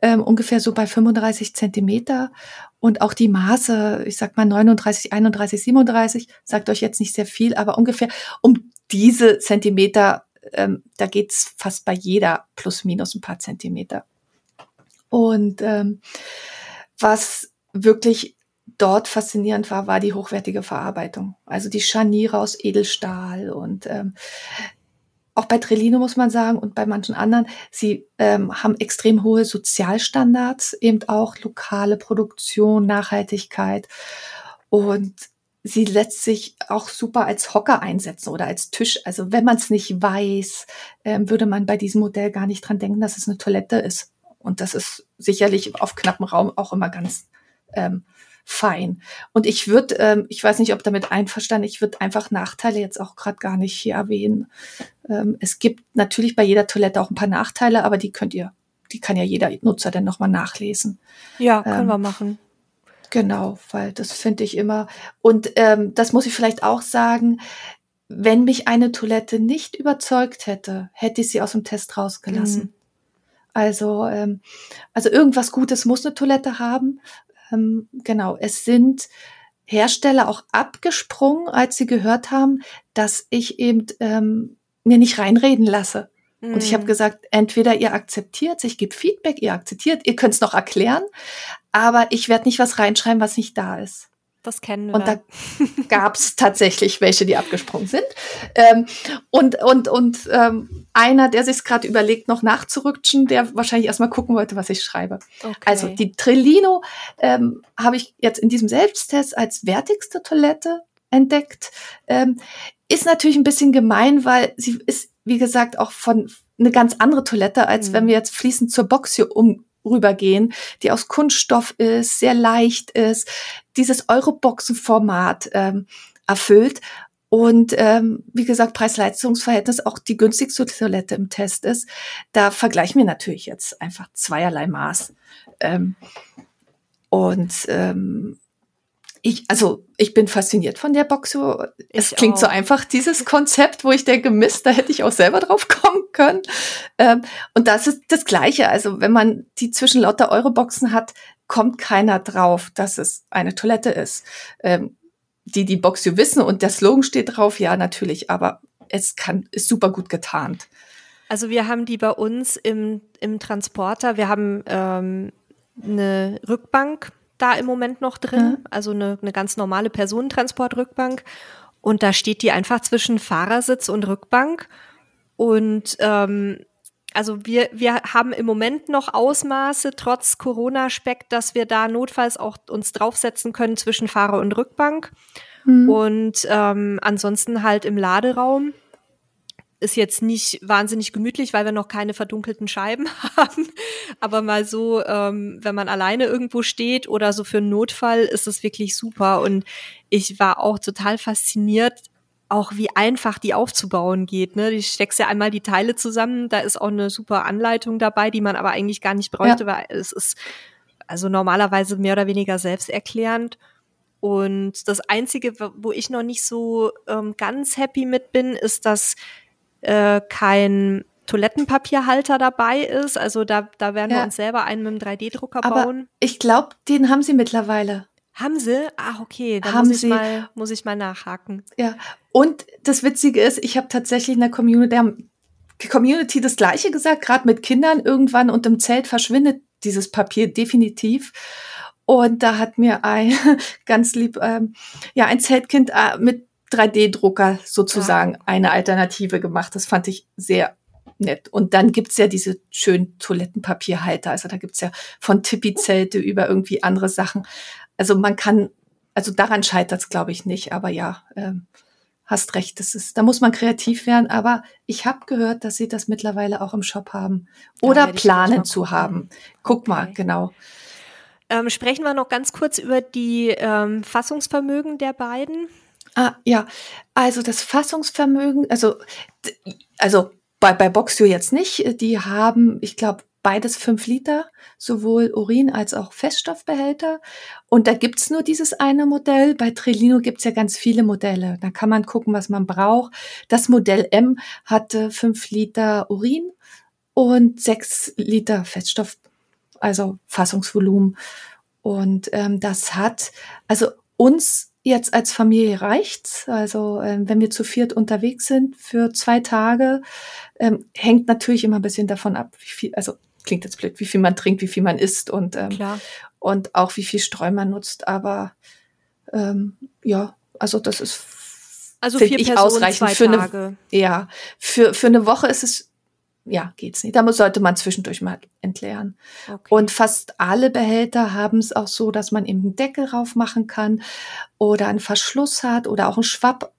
ähm, ungefähr so bei 35 Zentimeter. Und auch die Maße, ich sag mal 39, 31, 37, sagt euch jetzt nicht sehr viel, aber ungefähr um diese Zentimeter, ähm, da geht's fast bei jeder plus minus ein paar Zentimeter. Und ähm, was wirklich dort faszinierend war, war die hochwertige Verarbeitung. Also die Scharniere aus Edelstahl und ähm, auch bei Trellino muss man sagen und bei manchen anderen, sie ähm, haben extrem hohe Sozialstandards, eben auch lokale Produktion, Nachhaltigkeit. Und sie lässt sich auch super als Hocker einsetzen oder als Tisch. Also wenn man es nicht weiß, ähm, würde man bei diesem Modell gar nicht dran denken, dass es eine Toilette ist. Und das ist sicherlich auf knappem Raum auch immer ganz ähm, fein. Und ich würde, ähm, ich weiß nicht, ob damit einverstanden, ich würde einfach Nachteile jetzt auch gerade gar nicht hier erwähnen. Ähm, es gibt natürlich bei jeder Toilette auch ein paar Nachteile, aber die könnt ihr, die kann ja jeder Nutzer dann nochmal nachlesen. Ja, können ähm, wir machen. Genau, weil das finde ich immer. Und ähm, das muss ich vielleicht auch sagen, wenn mich eine Toilette nicht überzeugt hätte, hätte ich sie aus dem Test rausgelassen. Mhm. Also, ähm, also irgendwas Gutes muss eine Toilette haben. Ähm, genau, es sind Hersteller auch abgesprungen, als sie gehört haben, dass ich eben ähm, mir nicht reinreden lasse. Mhm. Und ich habe hm. gesagt, entweder ihr akzeptiert, ich gebe Feedback, ihr akzeptiert, ihr könnt es noch erklären, aber ich werde nicht was reinschreiben, was nicht da ist. Das kennen wir. Und da gab es tatsächlich welche, die abgesprungen sind. Ähm, und und, und ähm, einer, der sich gerade überlegt, noch nachzurutschen, der wahrscheinlich erstmal gucken wollte, was ich schreibe. Okay. Also die Trillino ähm, habe ich jetzt in diesem Selbsttest als wertigste Toilette entdeckt. Ähm, ist natürlich ein bisschen gemein, weil sie ist, wie gesagt, auch von eine ganz andere Toilette, als mhm. wenn wir jetzt fließend zur Box hier um rübergehen, die aus Kunststoff ist, sehr leicht ist, dieses Euroboxen-Format ähm, erfüllt und ähm, wie gesagt, Preis-Leistungs-Verhältnis auch die günstigste Toilette im Test ist. Da vergleichen wir natürlich jetzt einfach zweierlei Maß. Ähm, und ähm, ich, also ich bin fasziniert von der Boxo. Es ich klingt auch. so einfach, dieses Konzept, wo ich denke, Mist, da hätte ich auch selber drauf kommen können. Ähm, und das ist das Gleiche. Also wenn man die zwischen lauter Euroboxen hat, kommt keiner drauf, dass es eine Toilette ist. Ähm, die die Boxio wissen und der Slogan steht drauf, ja natürlich, aber es kann, ist super gut getarnt. Also wir haben die bei uns im, im Transporter, wir haben ähm, eine Rückbank da im Moment noch drin, mhm. also eine, eine ganz normale Personentransportrückbank. Und da steht die einfach zwischen Fahrersitz und Rückbank. Und ähm, also wir, wir haben im Moment noch Ausmaße, trotz Corona-Speck, dass wir da notfalls auch uns draufsetzen können zwischen Fahrer und Rückbank. Mhm. Und ähm, ansonsten halt im Laderaum ist jetzt nicht wahnsinnig gemütlich, weil wir noch keine verdunkelten Scheiben haben. Aber mal so, ähm, wenn man alleine irgendwo steht oder so für einen Notfall, ist es wirklich super. Und ich war auch total fasziniert, auch wie einfach die aufzubauen geht. Ne? Die steckst ja einmal die Teile zusammen, da ist auch eine super Anleitung dabei, die man aber eigentlich gar nicht bräuchte, ja. weil es ist also normalerweise mehr oder weniger selbsterklärend. Und das Einzige, wo ich noch nicht so ähm, ganz happy mit bin, ist, dass äh, kein Toilettenpapierhalter dabei ist. Also da, da werden ja. wir uns selber einen mit dem 3D-Drucker bauen. Ich glaube, den haben sie mittlerweile. Haben sie? Ach, okay, da muss ich, sie, mal, muss ich mal nachhaken. Ja, und das Witzige ist, ich habe tatsächlich in der Community, der Community das Gleiche gesagt, gerade mit Kindern irgendwann und im Zelt verschwindet dieses Papier definitiv. Und da hat mir ein ganz lieb, ähm, ja, ein Zeltkind äh, mit 3D-Drucker sozusagen ja. eine Alternative gemacht. Das fand ich sehr nett. Und dann gibt's ja diese schönen Toilettenpapierhalter. Also da gibt's ja von Tippi-Zelte über irgendwie andere Sachen. Also man kann, also daran scheitert's, glaube ich, nicht. Aber ja, ähm, hast recht, das ist, da muss man kreativ werden. Aber ich habe gehört, dass sie das mittlerweile auch im Shop haben oder planen zu haben. Guck okay. mal, genau. Ähm, sprechen wir noch ganz kurz über die ähm, Fassungsvermögen der beiden. Ah, ja. Also das Fassungsvermögen, also, also bei, bei Boxio jetzt nicht. Die haben, ich glaube, beides fünf Liter, sowohl Urin als auch Feststoffbehälter. Und da gibt's nur dieses eine Modell. Bei Trillino gibt's ja ganz viele Modelle. Da kann man gucken, was man braucht. Das Modell M hatte fünf Liter Urin und sechs Liter Feststoff, also Fassungsvolumen. Und ähm, das hat, also uns Jetzt als Familie reicht's. Also ähm, wenn wir zu viert unterwegs sind für zwei Tage, ähm, hängt natürlich immer ein bisschen davon ab, wie viel, also klingt jetzt blöd, wie viel man trinkt, wie viel man isst und ähm, Klar. und auch wie viel Streu man nutzt. Aber ähm, ja, also das ist also vier ich Personen, ausreichend zwei für eine, ja für für eine Woche ist es ja, geht's nicht. Da sollte man zwischendurch mal entleeren. Okay. Und fast alle Behälter haben es auch so, dass man eben einen Deckel rauf machen kann oder einen Verschluss hat oder auch einen Schwapp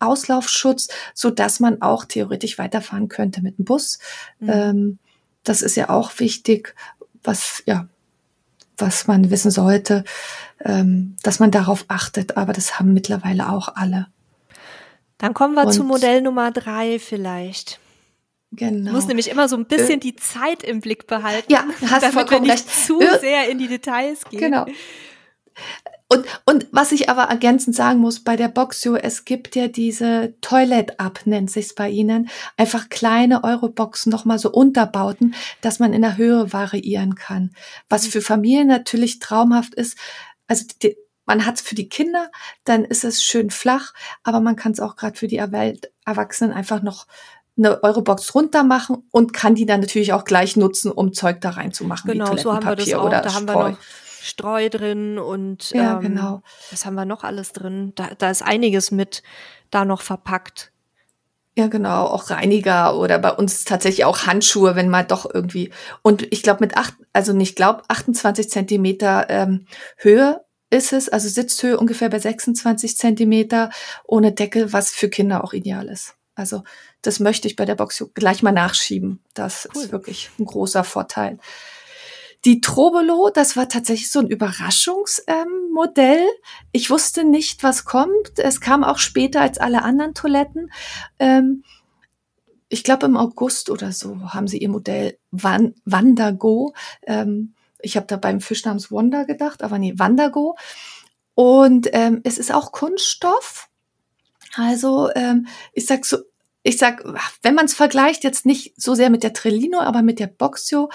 Auslaufschutz, so dass man auch theoretisch weiterfahren könnte mit dem Bus. Mhm. Ähm, das ist ja auch wichtig, was, ja, was man wissen sollte, ähm, dass man darauf achtet. Aber das haben mittlerweile auch alle. Dann kommen wir Und, zu Modell Nummer drei vielleicht. Genau. Muss nämlich immer so ein bisschen äh, die Zeit im Blick behalten. Ja, hast damit vollkommen wir nicht recht. zu äh, sehr in die Details gehen. Genau. Und, und was ich aber ergänzend sagen muss, bei der Boxio, es gibt ja diese Toilet-Up, nennt sich's bei Ihnen. Einfach kleine Euroboxen, nochmal so Unterbauten, dass man in der Höhe variieren kann. Was für Familien natürlich traumhaft ist. Also die, man hat's für die Kinder, dann ist es schön flach, aber man kann es auch gerade für die Erwachsenen einfach noch eine Eurobox runter machen und kann die dann natürlich auch gleich nutzen, um Zeug da reinzumachen. Genau, so haben wir das auch. da haben wir noch Streu drin und ja, ähm, genau. was haben wir noch alles drin? Da, da ist einiges mit da noch verpackt. Ja, genau, auch Reiniger oder bei uns tatsächlich auch Handschuhe, wenn man doch irgendwie. Und ich glaube mit acht, also nicht glaub, 28 Zentimeter ähm, Höhe ist es, also Sitzhöhe ungefähr bei 26 Zentimeter ohne Deckel, was für Kinder auch ideal ist. Also das möchte ich bei der Box gleich mal nachschieben. Das cool. ist wirklich ein großer Vorteil. Die Trobolo, das war tatsächlich so ein Überraschungsmodell. Ähm, ich wusste nicht, was kommt. Es kam auch später als alle anderen Toiletten. Ähm, ich glaube im August oder so haben sie ihr Modell Wan Wandago. Ähm, ich habe da beim Fisch namens Wanda gedacht, aber nee, Wandago. Und ähm, es ist auch Kunststoff. Also ähm, ich sag so, ich sag, wenn man es vergleicht, jetzt nicht so sehr mit der Trellino, aber mit der Boxio,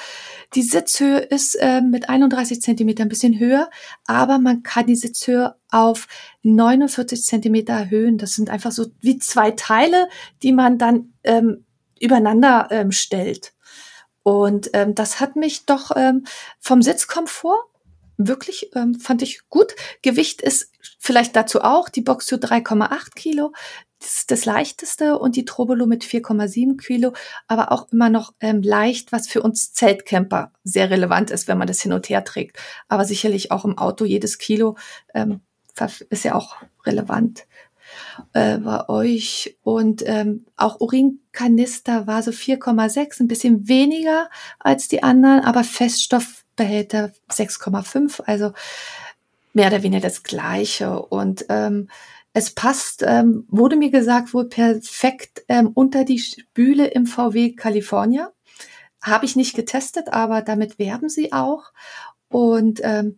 die Sitzhöhe ist äh, mit 31 Zentimeter ein bisschen höher, aber man kann die Sitzhöhe auf 49 Zentimeter erhöhen. Das sind einfach so wie zwei Teile, die man dann ähm, übereinander ähm, stellt. Und ähm, das hat mich doch ähm, vom Sitzkomfort wirklich, ähm, fand ich gut. Gewicht ist vielleicht dazu auch die Boxio 3,8 Kilo, das das leichteste und die Trobolo mit 4,7 Kilo, aber auch immer noch ähm, leicht, was für uns Zeltcamper sehr relevant ist, wenn man das hin und her trägt. Aber sicherlich auch im Auto jedes Kilo ähm, ist ja auch relevant äh, bei euch. Und ähm, auch Urinkanister war so 4,6, ein bisschen weniger als die anderen, aber Feststoffbehälter 6,5, also mehr oder weniger das gleiche. Und ähm, es passt, ähm, wurde mir gesagt, wohl perfekt ähm, unter die Spüle im VW California. Habe ich nicht getestet, aber damit werben sie auch. Und ähm,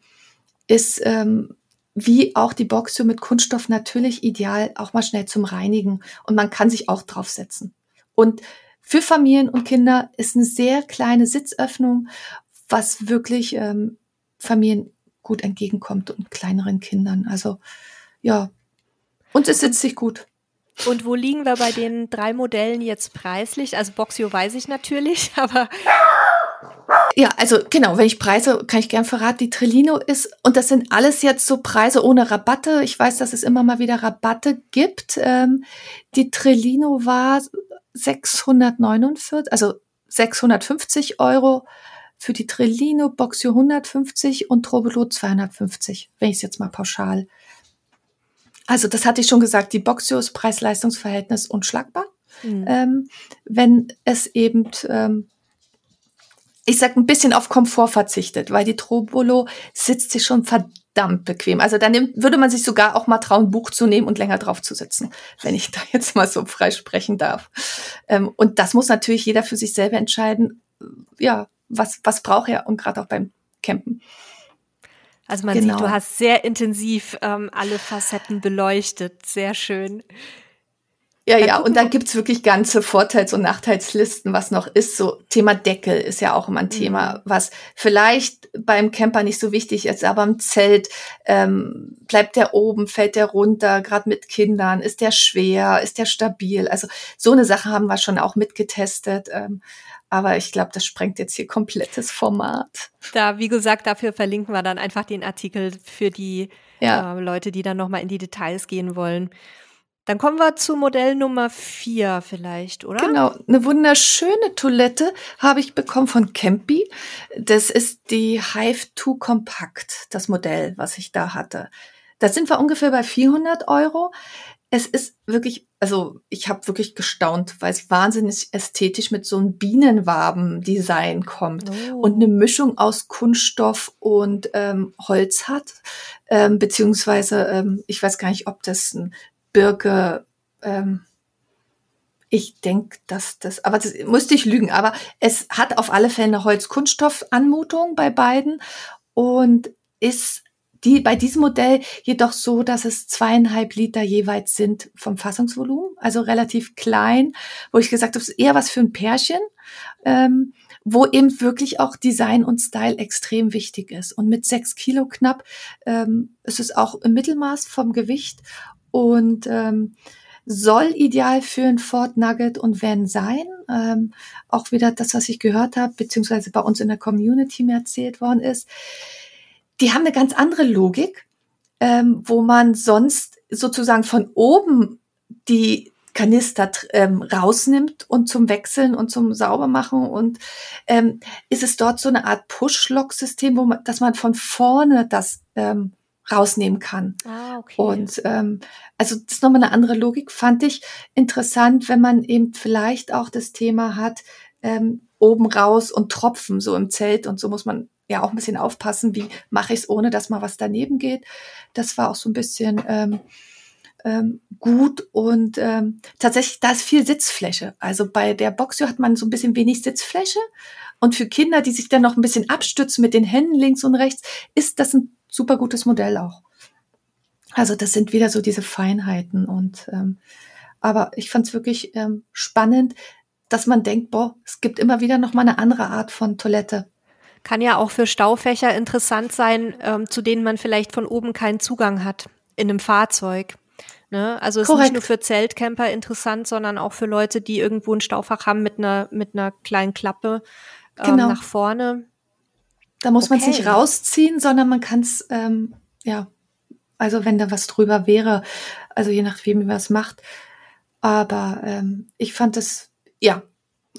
ist ähm, wie auch die Boxio mit Kunststoff natürlich ideal, auch mal schnell zum Reinigen. Und man kann sich auch draufsetzen. Und für Familien und Kinder ist eine sehr kleine Sitzöffnung, was wirklich ähm, Familien gut entgegenkommt und kleineren Kindern. Also ja, und es sitzt sich gut. Und wo liegen wir bei den drei Modellen jetzt preislich? Also Boxio weiß ich natürlich, aber ja, also genau, wenn ich Preise, kann ich gern verraten, die Trillino ist, und das sind alles jetzt so Preise ohne Rabatte. Ich weiß, dass es immer mal wieder Rabatte gibt. Ähm, die Trillino war 649, also 650 Euro für die Trillino, Boxio 150 und Trobolo 250, wenn ich es jetzt mal pauschal also das hatte ich schon gesagt, die Boxios Preis-Leistungs-Verhältnis unschlagbar. Mhm. Ähm, wenn es eben, ähm, ich sag ein bisschen auf Komfort verzichtet, weil die Trobolo sitzt sich schon verdammt bequem. Also da nimmt, würde man sich sogar auch mal trauen, Buch zu nehmen und länger drauf zu sitzen, wenn ich da jetzt mal so frei sprechen darf. Ähm, und das muss natürlich jeder für sich selber entscheiden. Ja, was, was braucht er und gerade auch beim Campen. Also man genau. sieht, du hast sehr intensiv ähm, alle Facetten beleuchtet. Sehr schön. Ja, Dann ja, und da gibt's wirklich ganze Vorteils- und Nachteilslisten, was noch ist. So Thema Deckel ist ja auch immer ein Thema, mhm. was vielleicht beim Camper nicht so wichtig ist, aber im Zelt ähm, bleibt der oben, fällt der runter, gerade mit Kindern, ist der schwer, ist der stabil? Also so eine Sache haben wir schon auch mitgetestet. Ähm, aber ich glaube, das sprengt jetzt hier komplettes Format. Da, wie gesagt, dafür verlinken wir dann einfach den Artikel für die ja. äh, Leute, die dann nochmal in die Details gehen wollen. Dann kommen wir zu Modell Nummer vier vielleicht, oder? Genau, eine wunderschöne Toilette habe ich bekommen von Campy. Das ist die Hive 2 Compact, das Modell, was ich da hatte. Da sind wir ungefähr bei 400 Euro es ist wirklich, also ich habe wirklich gestaunt, weil es wahnsinnig ästhetisch mit so einem Bienenwaben-Design kommt oh. und eine Mischung aus Kunststoff und ähm, Holz hat, ähm, beziehungsweise ähm, ich weiß gar nicht, ob das ein Birke, ähm, ich denke, dass das, aber das musste ich lügen, aber es hat auf alle Fälle eine Holz-Kunststoff-Anmutung bei beiden und ist die, bei diesem Modell jedoch so, dass es zweieinhalb Liter jeweils sind vom Fassungsvolumen, also relativ klein, wo ich gesagt habe, es ist eher was für ein Pärchen, ähm, wo eben wirklich auch Design und Style extrem wichtig ist. Und mit sechs Kilo knapp ähm, ist es auch im Mittelmaß vom Gewicht und ähm, soll ideal für ein Ford Nugget und Van sein. Ähm, auch wieder das, was ich gehört habe, beziehungsweise bei uns in der Community mir erzählt worden ist die haben eine ganz andere Logik, ähm, wo man sonst sozusagen von oben die Kanister ähm, rausnimmt und zum Wechseln und zum Saubermachen und ähm, ist es dort so eine Art Push-Lock-System, wo man, dass man von vorne das ähm, rausnehmen kann. Ah, okay. Und ähm, also das ist nochmal eine andere Logik, fand ich interessant, wenn man eben vielleicht auch das Thema hat, ähm, oben raus und Tropfen so im Zelt und so muss man ja auch ein bisschen aufpassen, wie mache ich es, ohne dass mal was daneben geht. Das war auch so ein bisschen ähm, ähm, gut und ähm, tatsächlich, da ist viel Sitzfläche. Also bei der Boxio hat man so ein bisschen wenig Sitzfläche und für Kinder, die sich dann noch ein bisschen abstützen mit den Händen links und rechts, ist das ein super gutes Modell auch. Also das sind wieder so diese Feinheiten und ähm, aber ich fand es wirklich ähm, spannend, dass man denkt, boah, es gibt immer wieder noch mal eine andere Art von Toilette kann ja auch für Staufächer interessant sein, ähm, zu denen man vielleicht von oben keinen Zugang hat in einem Fahrzeug. Ne? Also es ist nicht nur für Zeltcamper interessant, sondern auch für Leute, die irgendwo ein Staufach haben mit einer mit einer kleinen Klappe ähm, genau. nach vorne. Da muss okay. man es nicht rausziehen, sondern man kann es ähm, ja, also wenn da was drüber wäre, also je nachdem, wie man es macht. Aber ähm, ich fand es ja,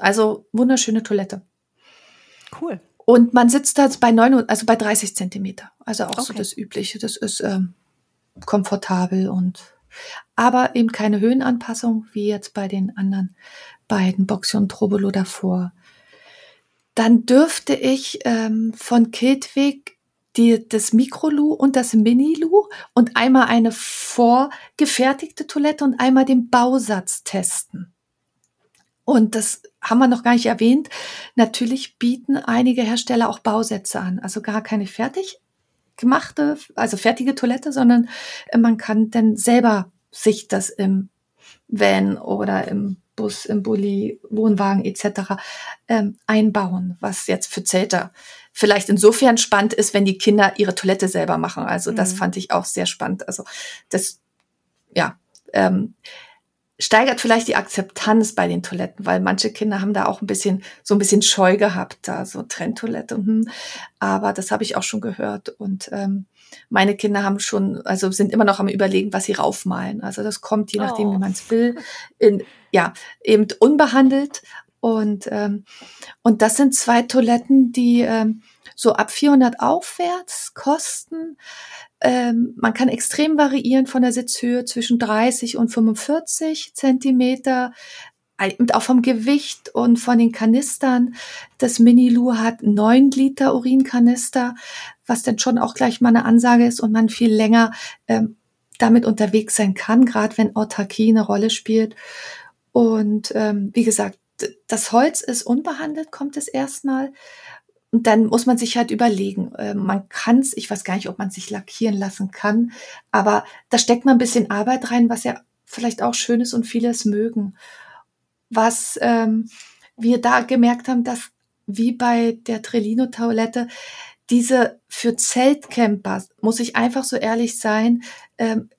also wunderschöne Toilette. Cool. Und man sitzt da bei neun, also bei 30 Zentimeter. Also auch okay. so das Übliche. Das ist ähm, komfortabel und aber eben keine Höhenanpassung wie jetzt bei den anderen beiden Boxy und Trobolo davor. Dann dürfte ich ähm, von Kiltwig die, das Mikrolu und das Minilu und einmal eine vorgefertigte Toilette und einmal den Bausatz testen. Und das haben wir noch gar nicht erwähnt. Natürlich bieten einige Hersteller auch Bausätze an. Also gar keine fertig gemachte, also fertige Toilette, sondern äh, man kann dann selber sich das im Van oder im Bus, im Bulli, Wohnwagen etc. Ähm, einbauen, was jetzt für Zelter vielleicht insofern spannend ist, wenn die Kinder ihre Toilette selber machen. Also das mhm. fand ich auch sehr spannend. Also das, ja, ähm, steigert vielleicht die Akzeptanz bei den Toiletten, weil manche Kinder haben da auch ein bisschen so ein bisschen Scheu gehabt, da so Trenntoilette. Hm. Aber das habe ich auch schon gehört und ähm, meine Kinder haben schon, also sind immer noch am überlegen, was sie raufmalen. Also das kommt je nachdem, oh. wie man es will, in, ja eben unbehandelt und ähm, und das sind zwei Toiletten, die ähm, so ab 400 aufwärts kosten. Ähm, man kann extrem variieren von der Sitzhöhe zwischen 30 und 45 Zentimeter. Und auch vom Gewicht und von den Kanistern. Das Mini-Lu hat neun Liter Urinkanister, was dann schon auch gleich mal eine Ansage ist und man viel länger ähm, damit unterwegs sein kann, gerade wenn Autarkie eine Rolle spielt. Und ähm, wie gesagt, das Holz ist unbehandelt, kommt es erstmal. Und dann muss man sich halt überlegen, äh, man kann es, ich weiß gar nicht, ob man sich lackieren lassen kann, aber da steckt man ein bisschen Arbeit rein, was ja vielleicht auch schön ist und viele es mögen. Was ähm, wir da gemerkt haben, dass wie bei der Trellino-Toilette, diese für Zeltcamper, muss ich einfach so ehrlich sein, ähm,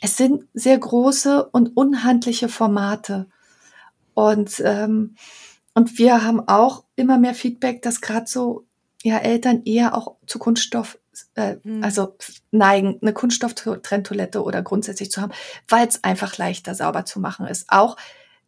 es sind sehr große und unhandliche Formate. Und ähm, und wir haben auch immer mehr Feedback, dass gerade so ja Eltern eher auch zu Kunststoff äh, mhm. also neigen, eine Kunststofftrenntoilette oder grundsätzlich zu haben, weil es einfach leichter sauber zu machen ist. Auch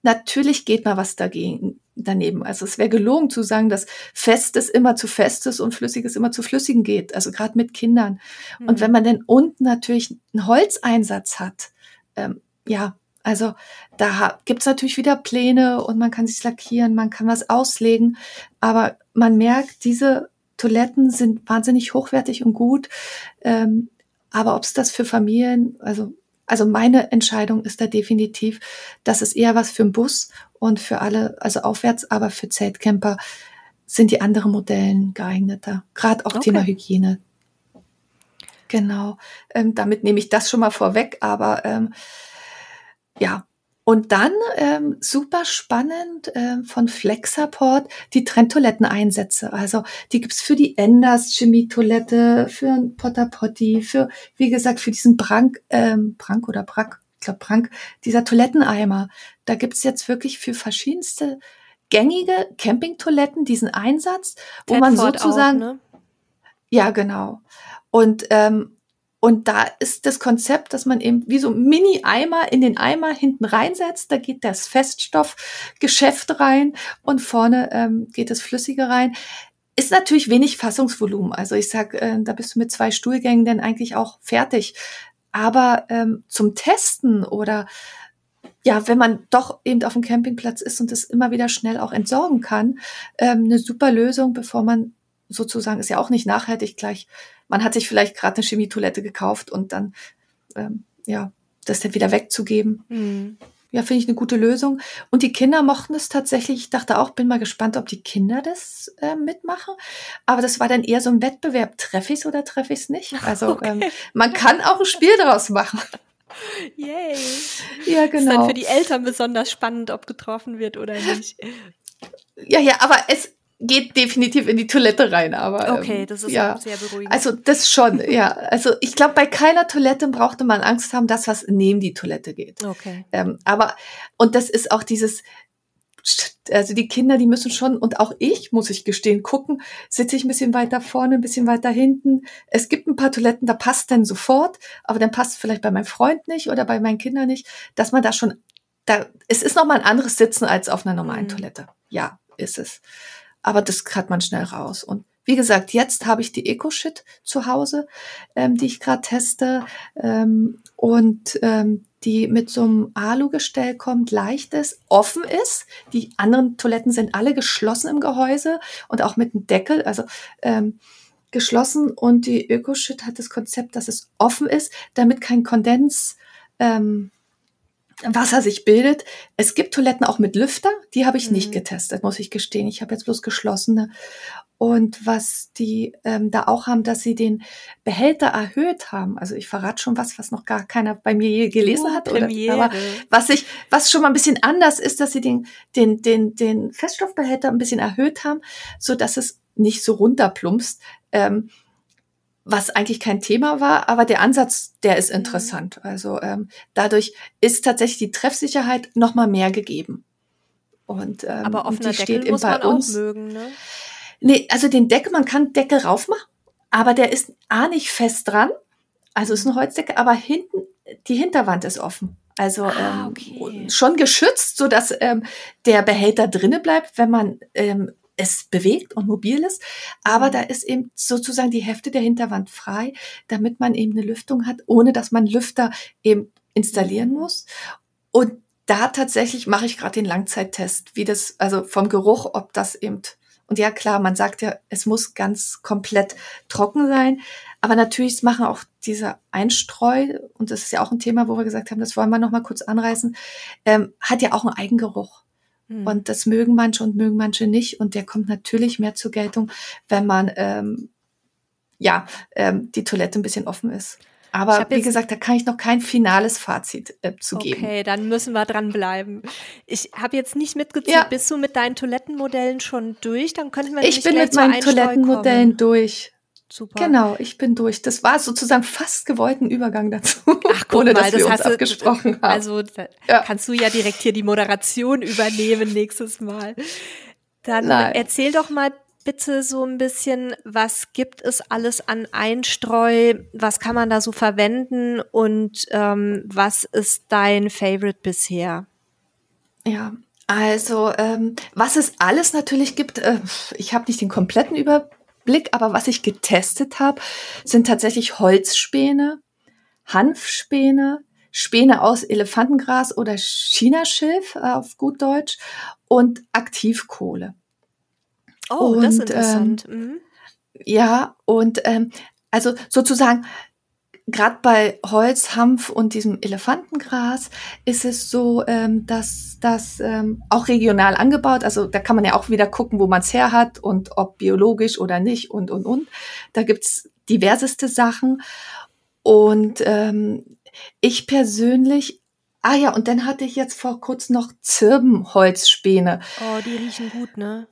natürlich geht mal was dagegen daneben. Also es wäre gelogen zu sagen, dass Festes immer zu Festes und Flüssiges immer zu Flüssigen geht. Also gerade mit Kindern. Mhm. Und wenn man denn unten natürlich einen Holzeinsatz hat, ähm, ja, also da gibt's natürlich wieder Pläne und man kann sich lackieren, man kann was auslegen, aber man merkt, diese Toiletten sind wahnsinnig hochwertig und gut. Ähm, aber ob es das für Familien, also also meine Entscheidung ist da definitiv, das ist eher was für einen Bus und für alle, also aufwärts, aber für Zeltcamper sind die anderen Modellen geeigneter. Gerade auch okay. Thema Hygiene. Genau. Ähm, damit nehme ich das schon mal vorweg, aber ähm, ja. Und dann ähm, super spannend ähm, von Flexaport die Trenntoiletteneinsätze. Also die gibt's für die Enders Chemie-Toilette, für ein Potter Potty, für, wie gesagt, für diesen Brank, ähm, Brank oder Brack, ich glaube Brank, dieser Toiletteneimer. Da gibt's jetzt wirklich für verschiedenste gängige Campingtoiletten diesen Einsatz, wo Tedford man sozusagen. Auch, ne? Ja, genau. Und ähm, und da ist das Konzept, dass man eben wie so Mini-Eimer in den Eimer hinten reinsetzt. Da geht das Feststoffgeschäft rein und vorne ähm, geht das Flüssige rein. Ist natürlich wenig Fassungsvolumen. Also ich sag, äh, da bist du mit zwei Stuhlgängen dann eigentlich auch fertig. Aber ähm, zum Testen oder ja, wenn man doch eben auf dem Campingplatz ist und es immer wieder schnell auch entsorgen kann, ähm, eine super Lösung, bevor man sozusagen ist ja auch nicht nachhaltig gleich man hat sich vielleicht gerade eine Chemietoilette gekauft und dann, ähm, ja, das dann wieder wegzugeben. Mhm. Ja, finde ich eine gute Lösung. Und die Kinder mochten es tatsächlich. Ich dachte auch, bin mal gespannt, ob die Kinder das äh, mitmachen. Aber das war dann eher so ein Wettbewerb. Treffe ich es oder treffe ich es nicht? Also okay. ähm, man kann auch ein Spiel daraus machen. Yay. Ja, genau. Ist dann für die Eltern besonders spannend, ob getroffen wird oder nicht. Ja, ja, aber es, geht definitiv in die Toilette rein, aber ähm, okay, das ist ja sehr beruhigend. Also das schon, ja. Also ich glaube, bei keiner Toilette brauchte man Angst haben, dass was neben die Toilette geht. Okay. Ähm, aber und das ist auch dieses, also die Kinder, die müssen schon und auch ich muss ich gestehen gucken, sitze ich ein bisschen weiter vorne, ein bisschen weiter hinten. Es gibt ein paar Toiletten, da passt dann sofort, aber dann passt vielleicht bei meinem Freund nicht oder bei meinen Kindern nicht, dass man da schon da es ist noch mal ein anderes Sitzen als auf einer normalen mhm. Toilette. Ja, ist es aber das hat man schnell raus. Und wie gesagt, jetzt habe ich die EcoShit zu Hause, ähm, die ich gerade teste ähm, und ähm, die mit so einem Alu-Gestell kommt, leicht ist, offen ist. Die anderen Toiletten sind alle geschlossen im Gehäuse und auch mit einem Deckel, also ähm, geschlossen. Und die EcoShit hat das Konzept, dass es offen ist, damit kein Kondens ähm, Wasser sich bildet. Es gibt Toiletten auch mit Lüfter, die habe ich mhm. nicht getestet, muss ich gestehen. Ich habe jetzt bloß geschlossene. Und was die ähm, da auch haben, dass sie den Behälter erhöht haben. Also ich verrate schon was, was noch gar keiner bei mir je gelesen oh, hat. Oder, aber was ich, was schon mal ein bisschen anders ist, dass sie den, den, den, den Feststoffbehälter ein bisschen erhöht haben, so dass es nicht so runterplumpst. Ähm, was eigentlich kein Thema war, aber der Ansatz, der ist mhm. interessant. Also ähm, dadurch ist tatsächlich die Treffsicherheit noch mal mehr gegeben. Und ähm, aber offener die Deckel steht muss bei man uns. auch mögen, ne? Nee, also den Deckel, man kann Deckel raufmachen, aber der ist A nicht fest dran, also ist eine Holzdecke, aber hinten die Hinterwand ist offen. Also ah, ähm, okay. schon geschützt, so dass ähm, der Behälter drinne bleibt, wenn man ähm, es bewegt und mobil ist, aber mhm. da ist eben sozusagen die Hälfte der Hinterwand frei, damit man eben eine Lüftung hat, ohne dass man Lüfter eben installieren muss. Und da tatsächlich mache ich gerade den Langzeittest, wie das, also vom Geruch, ob das eben, und ja klar, man sagt ja, es muss ganz komplett trocken sein, aber natürlich machen auch diese Einstreu, und das ist ja auch ein Thema, wo wir gesagt haben, das wollen wir nochmal kurz anreißen, ähm, hat ja auch einen Eigengeruch. Mhm. Und das mögen manche und mögen manche nicht. Und der kommt natürlich mehr zur Geltung, wenn man ähm, ja ähm, die Toilette ein bisschen offen ist. Aber wie gesagt, da kann ich noch kein finales Fazit äh, zu okay, geben. Okay, dann müssen wir dranbleiben. Ich habe jetzt nicht mitgezählt, ja. bist du mit deinen Toilettenmodellen schon durch? Dann könnten wir Ich bin mit meinen Toilettenmodellen durch. Super. Genau, ich bin durch. Das war sozusagen fast gewollten Übergang dazu. Ach, guck ohne, mal, das hast du abgesprochen haben. Also ja. kannst du ja direkt hier die Moderation übernehmen nächstes Mal. Dann Nein. erzähl doch mal bitte so ein bisschen, was gibt es alles an Einstreu? Was kann man da so verwenden? Und ähm, was ist dein Favorite bisher? Ja, also ähm, was es alles natürlich gibt, äh, ich habe nicht den kompletten Überblick Blick, aber was ich getestet habe, sind tatsächlich Holzspäne, Hanfspäne, Späne aus Elefantengras oder Chinaschilf äh, auf gut Deutsch und Aktivkohle. Oh, und, das ist interessant. Ähm, mhm. Ja, und ähm, also sozusagen gerade bei Holz, Hanf und diesem Elefantengras ist es so, ähm, dass das ähm, auch regional angebaut, also da kann man ja auch wieder gucken, wo man es her hat und ob biologisch oder nicht und, und, und. Da gibt's diverseste Sachen. Und ähm, ich persönlich Ah ja, und dann hatte ich jetzt vor kurzem noch Zirbenholzspäne. Oh, die riechen gut, ne?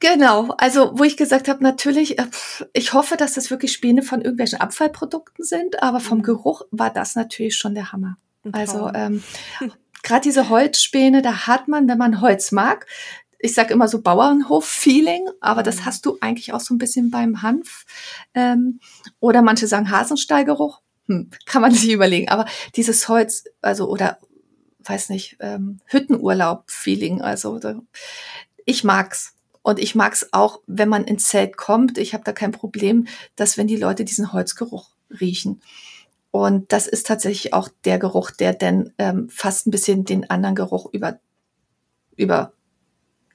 Genau, also wo ich gesagt habe, natürlich, äh, ich hoffe, dass das wirklich Späne von irgendwelchen Abfallprodukten sind, aber vom mhm. Geruch war das natürlich schon der Hammer. Also ähm, gerade diese Holzspäne, da hat man, wenn man Holz mag, ich sag immer so Bauernhof-Feeling, aber das mhm. hast du eigentlich auch so ein bisschen beim Hanf. Ähm, oder manche sagen Hasenstallgeruch hm, kann man sich überlegen. Aber dieses Holz, also oder weiß nicht, ähm, Hüttenurlaub-Feeling, also ich mag's. Und ich mag's auch, wenn man ins Zelt kommt. Ich habe da kein Problem, dass wenn die Leute diesen Holzgeruch riechen. Und das ist tatsächlich auch der Geruch, der denn ähm, fast ein bisschen den anderen Geruch über, über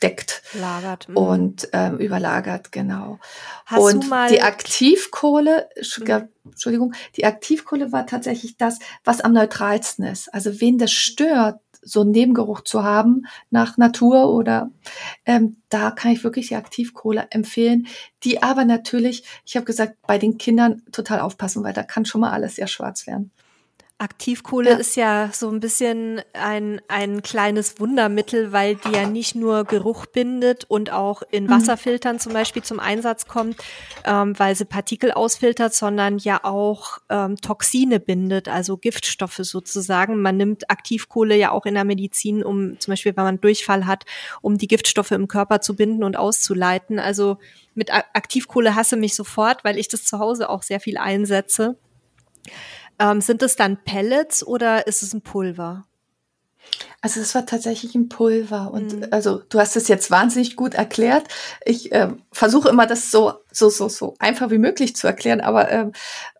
deckt Lagert. Mhm. und ähm, überlagert, genau. Hast und die Aktivkohle, mhm. Entschuldigung, die Aktivkohle war tatsächlich das, was am neutralsten ist. Also wen das stört, so einen Nebengeruch zu haben nach Natur oder ähm, da kann ich wirklich die Aktivkohle empfehlen, die aber natürlich, ich habe gesagt, bei den Kindern total aufpassen, weil da kann schon mal alles sehr schwarz werden. Aktivkohle ja. ist ja so ein bisschen ein, ein kleines Wundermittel, weil die ja nicht nur Geruch bindet und auch in mhm. Wasserfiltern zum Beispiel zum Einsatz kommt, ähm, weil sie Partikel ausfiltert, sondern ja auch ähm, Toxine bindet, also Giftstoffe sozusagen. Man nimmt Aktivkohle ja auch in der Medizin, um zum Beispiel, wenn man Durchfall hat, um die Giftstoffe im Körper zu binden und auszuleiten. Also mit Aktivkohle hasse mich sofort, weil ich das zu Hause auch sehr viel einsetze. Ähm, sind es dann Pellets oder ist es ein Pulver? Also es war tatsächlich ein Pulver und mhm. also du hast es jetzt wahnsinnig gut erklärt. Ich äh, versuche immer das so so so so einfach wie möglich zu erklären, aber ähm,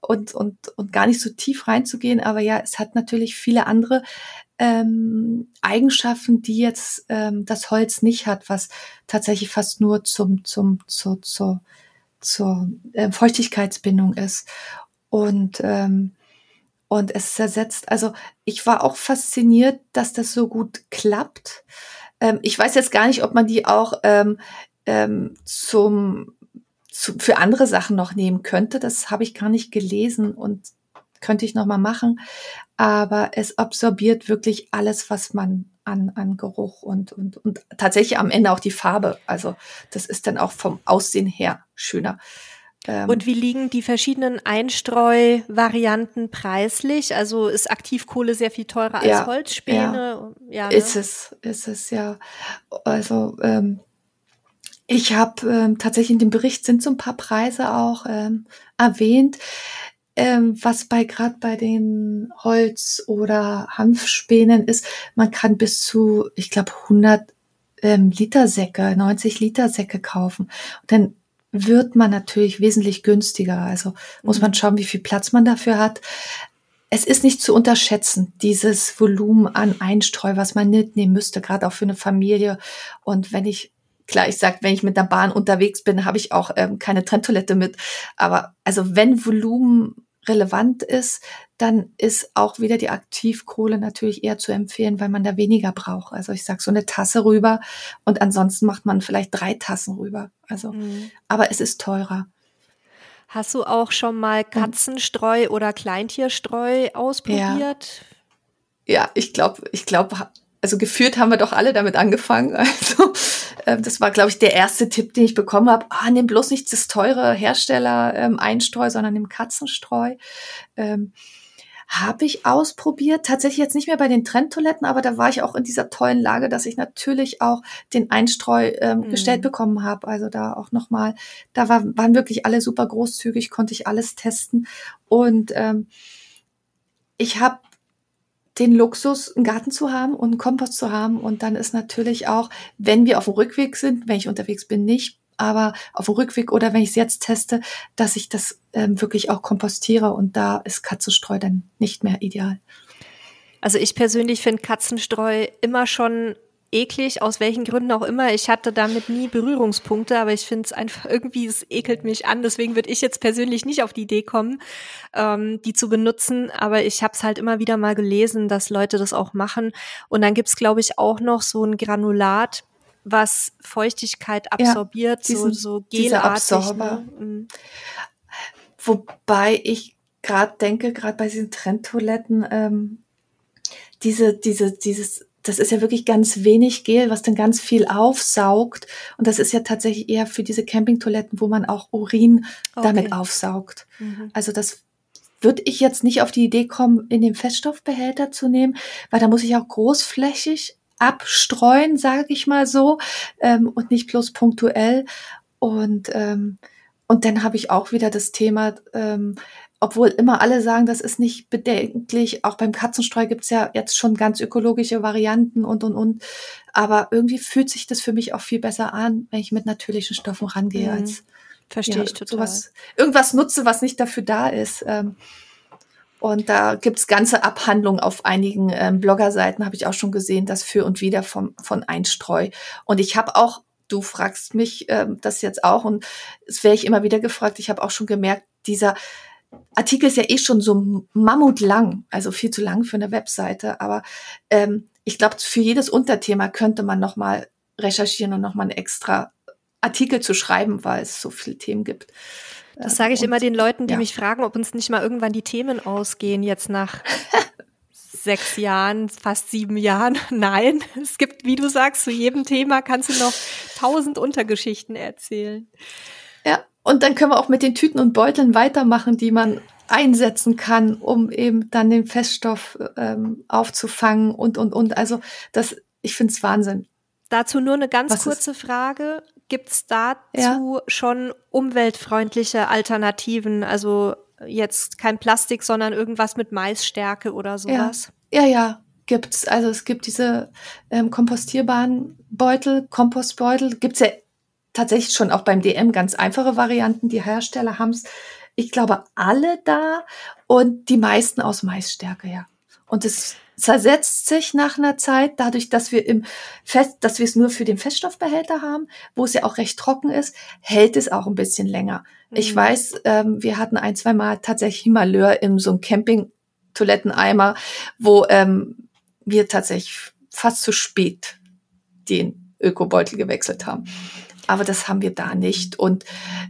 und und und gar nicht so tief reinzugehen. Aber ja, es hat natürlich viele andere ähm, Eigenschaften, die jetzt ähm, das Holz nicht hat, was tatsächlich fast nur zum zum zur zur, zur äh, Feuchtigkeitsbindung ist und ähm, und es zersetzt. Also ich war auch fasziniert, dass das so gut klappt. Ähm, ich weiß jetzt gar nicht, ob man die auch ähm, ähm, zum zu, für andere Sachen noch nehmen könnte. Das habe ich gar nicht gelesen und könnte ich noch mal machen. Aber es absorbiert wirklich alles, was man an, an Geruch und, und, und tatsächlich am Ende auch die Farbe. Also das ist dann auch vom Aussehen her schöner. Ähm, und wie liegen die verschiedenen Einstreu-Varianten preislich? Also ist Aktivkohle sehr viel teurer als ja, Holzspäne? Ja, ja ne? ist es, ist es ja. Also ähm, ich habe ähm, tatsächlich in dem Bericht sind so ein paar Preise auch ähm, erwähnt, ähm, was bei gerade bei den Holz- oder Hanfspänen ist. Man kann bis zu, ich glaube, 100 ähm, Liter Säcke, 90 Liter Säcke kaufen. Und dann wird man natürlich wesentlich günstiger. Also muss man mhm. schauen, wie viel Platz man dafür hat. Es ist nicht zu unterschätzen, dieses Volumen an Einstreu, was man mitnehmen müsste, gerade auch für eine Familie. Und wenn ich, klar, ich sag, wenn ich mit der Bahn unterwegs bin, habe ich auch ähm, keine Trenntoilette mit. Aber also wenn Volumen relevant ist, dann ist auch wieder die Aktivkohle natürlich eher zu empfehlen, weil man da weniger braucht. Also ich sag so eine Tasse rüber und ansonsten macht man vielleicht drei Tassen rüber. Also, mhm. aber es ist teurer. Hast du auch schon mal Katzenstreu oder Kleintierstreu ausprobiert? Ja, ja ich glaube, ich glaube, also geführt haben wir doch alle damit angefangen. Also äh, das war, glaube ich, der erste Tipp, den ich bekommen habe. Ah, nimm bloß nicht das teure Hersteller ähm, Einstreu, sondern nimm Katzenstreu. Ähm, habe ich ausprobiert. Tatsächlich jetzt nicht mehr bei den Trendtoiletten, aber da war ich auch in dieser tollen Lage, dass ich natürlich auch den Einstreu ähm, mhm. gestellt bekommen habe. Also da auch nochmal, da war, waren wirklich alle super großzügig, konnte ich alles testen. Und ähm, ich habe den Luxus, einen Garten zu haben und einen Kompost zu haben. Und dann ist natürlich auch, wenn wir auf dem Rückweg sind, wenn ich unterwegs bin, nicht, aber auf dem Rückweg oder wenn ich es jetzt teste, dass ich das ähm, wirklich auch kompostiere. Und da ist Katzenstreu dann nicht mehr ideal. Also ich persönlich finde Katzenstreu immer schon eklig, aus welchen Gründen auch immer. Ich hatte damit nie Berührungspunkte, aber ich finde es einfach irgendwie, es ekelt mich an. Deswegen würde ich jetzt persönlich nicht auf die Idee kommen, ähm, die zu benutzen. Aber ich habe es halt immer wieder mal gelesen, dass Leute das auch machen. Und dann gibt's glaube ich, auch noch so ein Granulat, was Feuchtigkeit absorbiert, ja, diesen, so, so gelartig. Ne? Mhm. Wobei ich gerade denke, gerade bei diesen Trendtoiletten, ähm, diese, diese, dieses das ist ja wirklich ganz wenig Gel, was dann ganz viel aufsaugt. Und das ist ja tatsächlich eher für diese Campingtoiletten, wo man auch Urin okay. damit aufsaugt. Mhm. Also das würde ich jetzt nicht auf die Idee kommen, in den Feststoffbehälter zu nehmen, weil da muss ich auch großflächig abstreuen, sage ich mal so, ähm, und nicht bloß punktuell. Und ähm, und dann habe ich auch wieder das Thema, ähm, obwohl immer alle sagen, das ist nicht bedenklich. Auch beim Katzenstreu gibt's ja jetzt schon ganz ökologische Varianten und und und. Aber irgendwie fühlt sich das für mich auch viel besser an, wenn ich mit natürlichen Stoffen rangehe, mhm. als verstehe ja, ich total. Sowas, irgendwas nutze, was nicht dafür da ist. Ähm, und da gibt's ganze Abhandlungen auf einigen ähm, Bloggerseiten, habe ich auch schon gesehen, das für und wieder vom, von Einstreu. Und ich habe auch, du fragst mich ähm, das jetzt auch, und es wäre ich immer wieder gefragt, ich habe auch schon gemerkt, dieser Artikel ist ja eh schon so mammutlang, also viel zu lang für eine Webseite. Aber ähm, ich glaube, für jedes Unterthema könnte man noch mal recherchieren und noch mal einen extra Artikel zu schreiben, weil es so viele Themen gibt. Das sage ich und, immer den Leuten, die ja. mich fragen, ob uns nicht mal irgendwann die Themen ausgehen, jetzt nach sechs Jahren, fast sieben Jahren. Nein, es gibt, wie du sagst, zu jedem Thema kannst du noch tausend Untergeschichten erzählen. Und dann können wir auch mit den Tüten und Beuteln weitermachen, die man einsetzen kann, um eben dann den Feststoff ähm, aufzufangen und, und, und. Also das, ich finde es Wahnsinn. Dazu nur eine ganz Was kurze ist? Frage. Gibt es dazu ja. schon umweltfreundliche Alternativen? Also jetzt kein Plastik, sondern irgendwas mit Maisstärke oder sowas? Ja, ja, ja gibt's. Also es gibt diese ähm, kompostierbaren Beutel, Kompostbeutel, gibt's ja tatsächlich schon auch beim DM ganz einfache Varianten. Die Hersteller haben es, ich glaube, alle da und die meisten aus Maisstärke, ja. Und es zersetzt sich nach einer Zeit, dadurch, dass wir im Fest, dass wir es nur für den Feststoffbehälter haben, wo es ja auch recht trocken ist, hält es auch ein bisschen länger. Mhm. Ich weiß, ähm, wir hatten ein, zwei Mal tatsächlich Malheur in so einem Camping-Toiletteneimer, wo ähm, wir tatsächlich fast zu spät den Ökobeutel gewechselt haben aber das haben wir da nicht. Und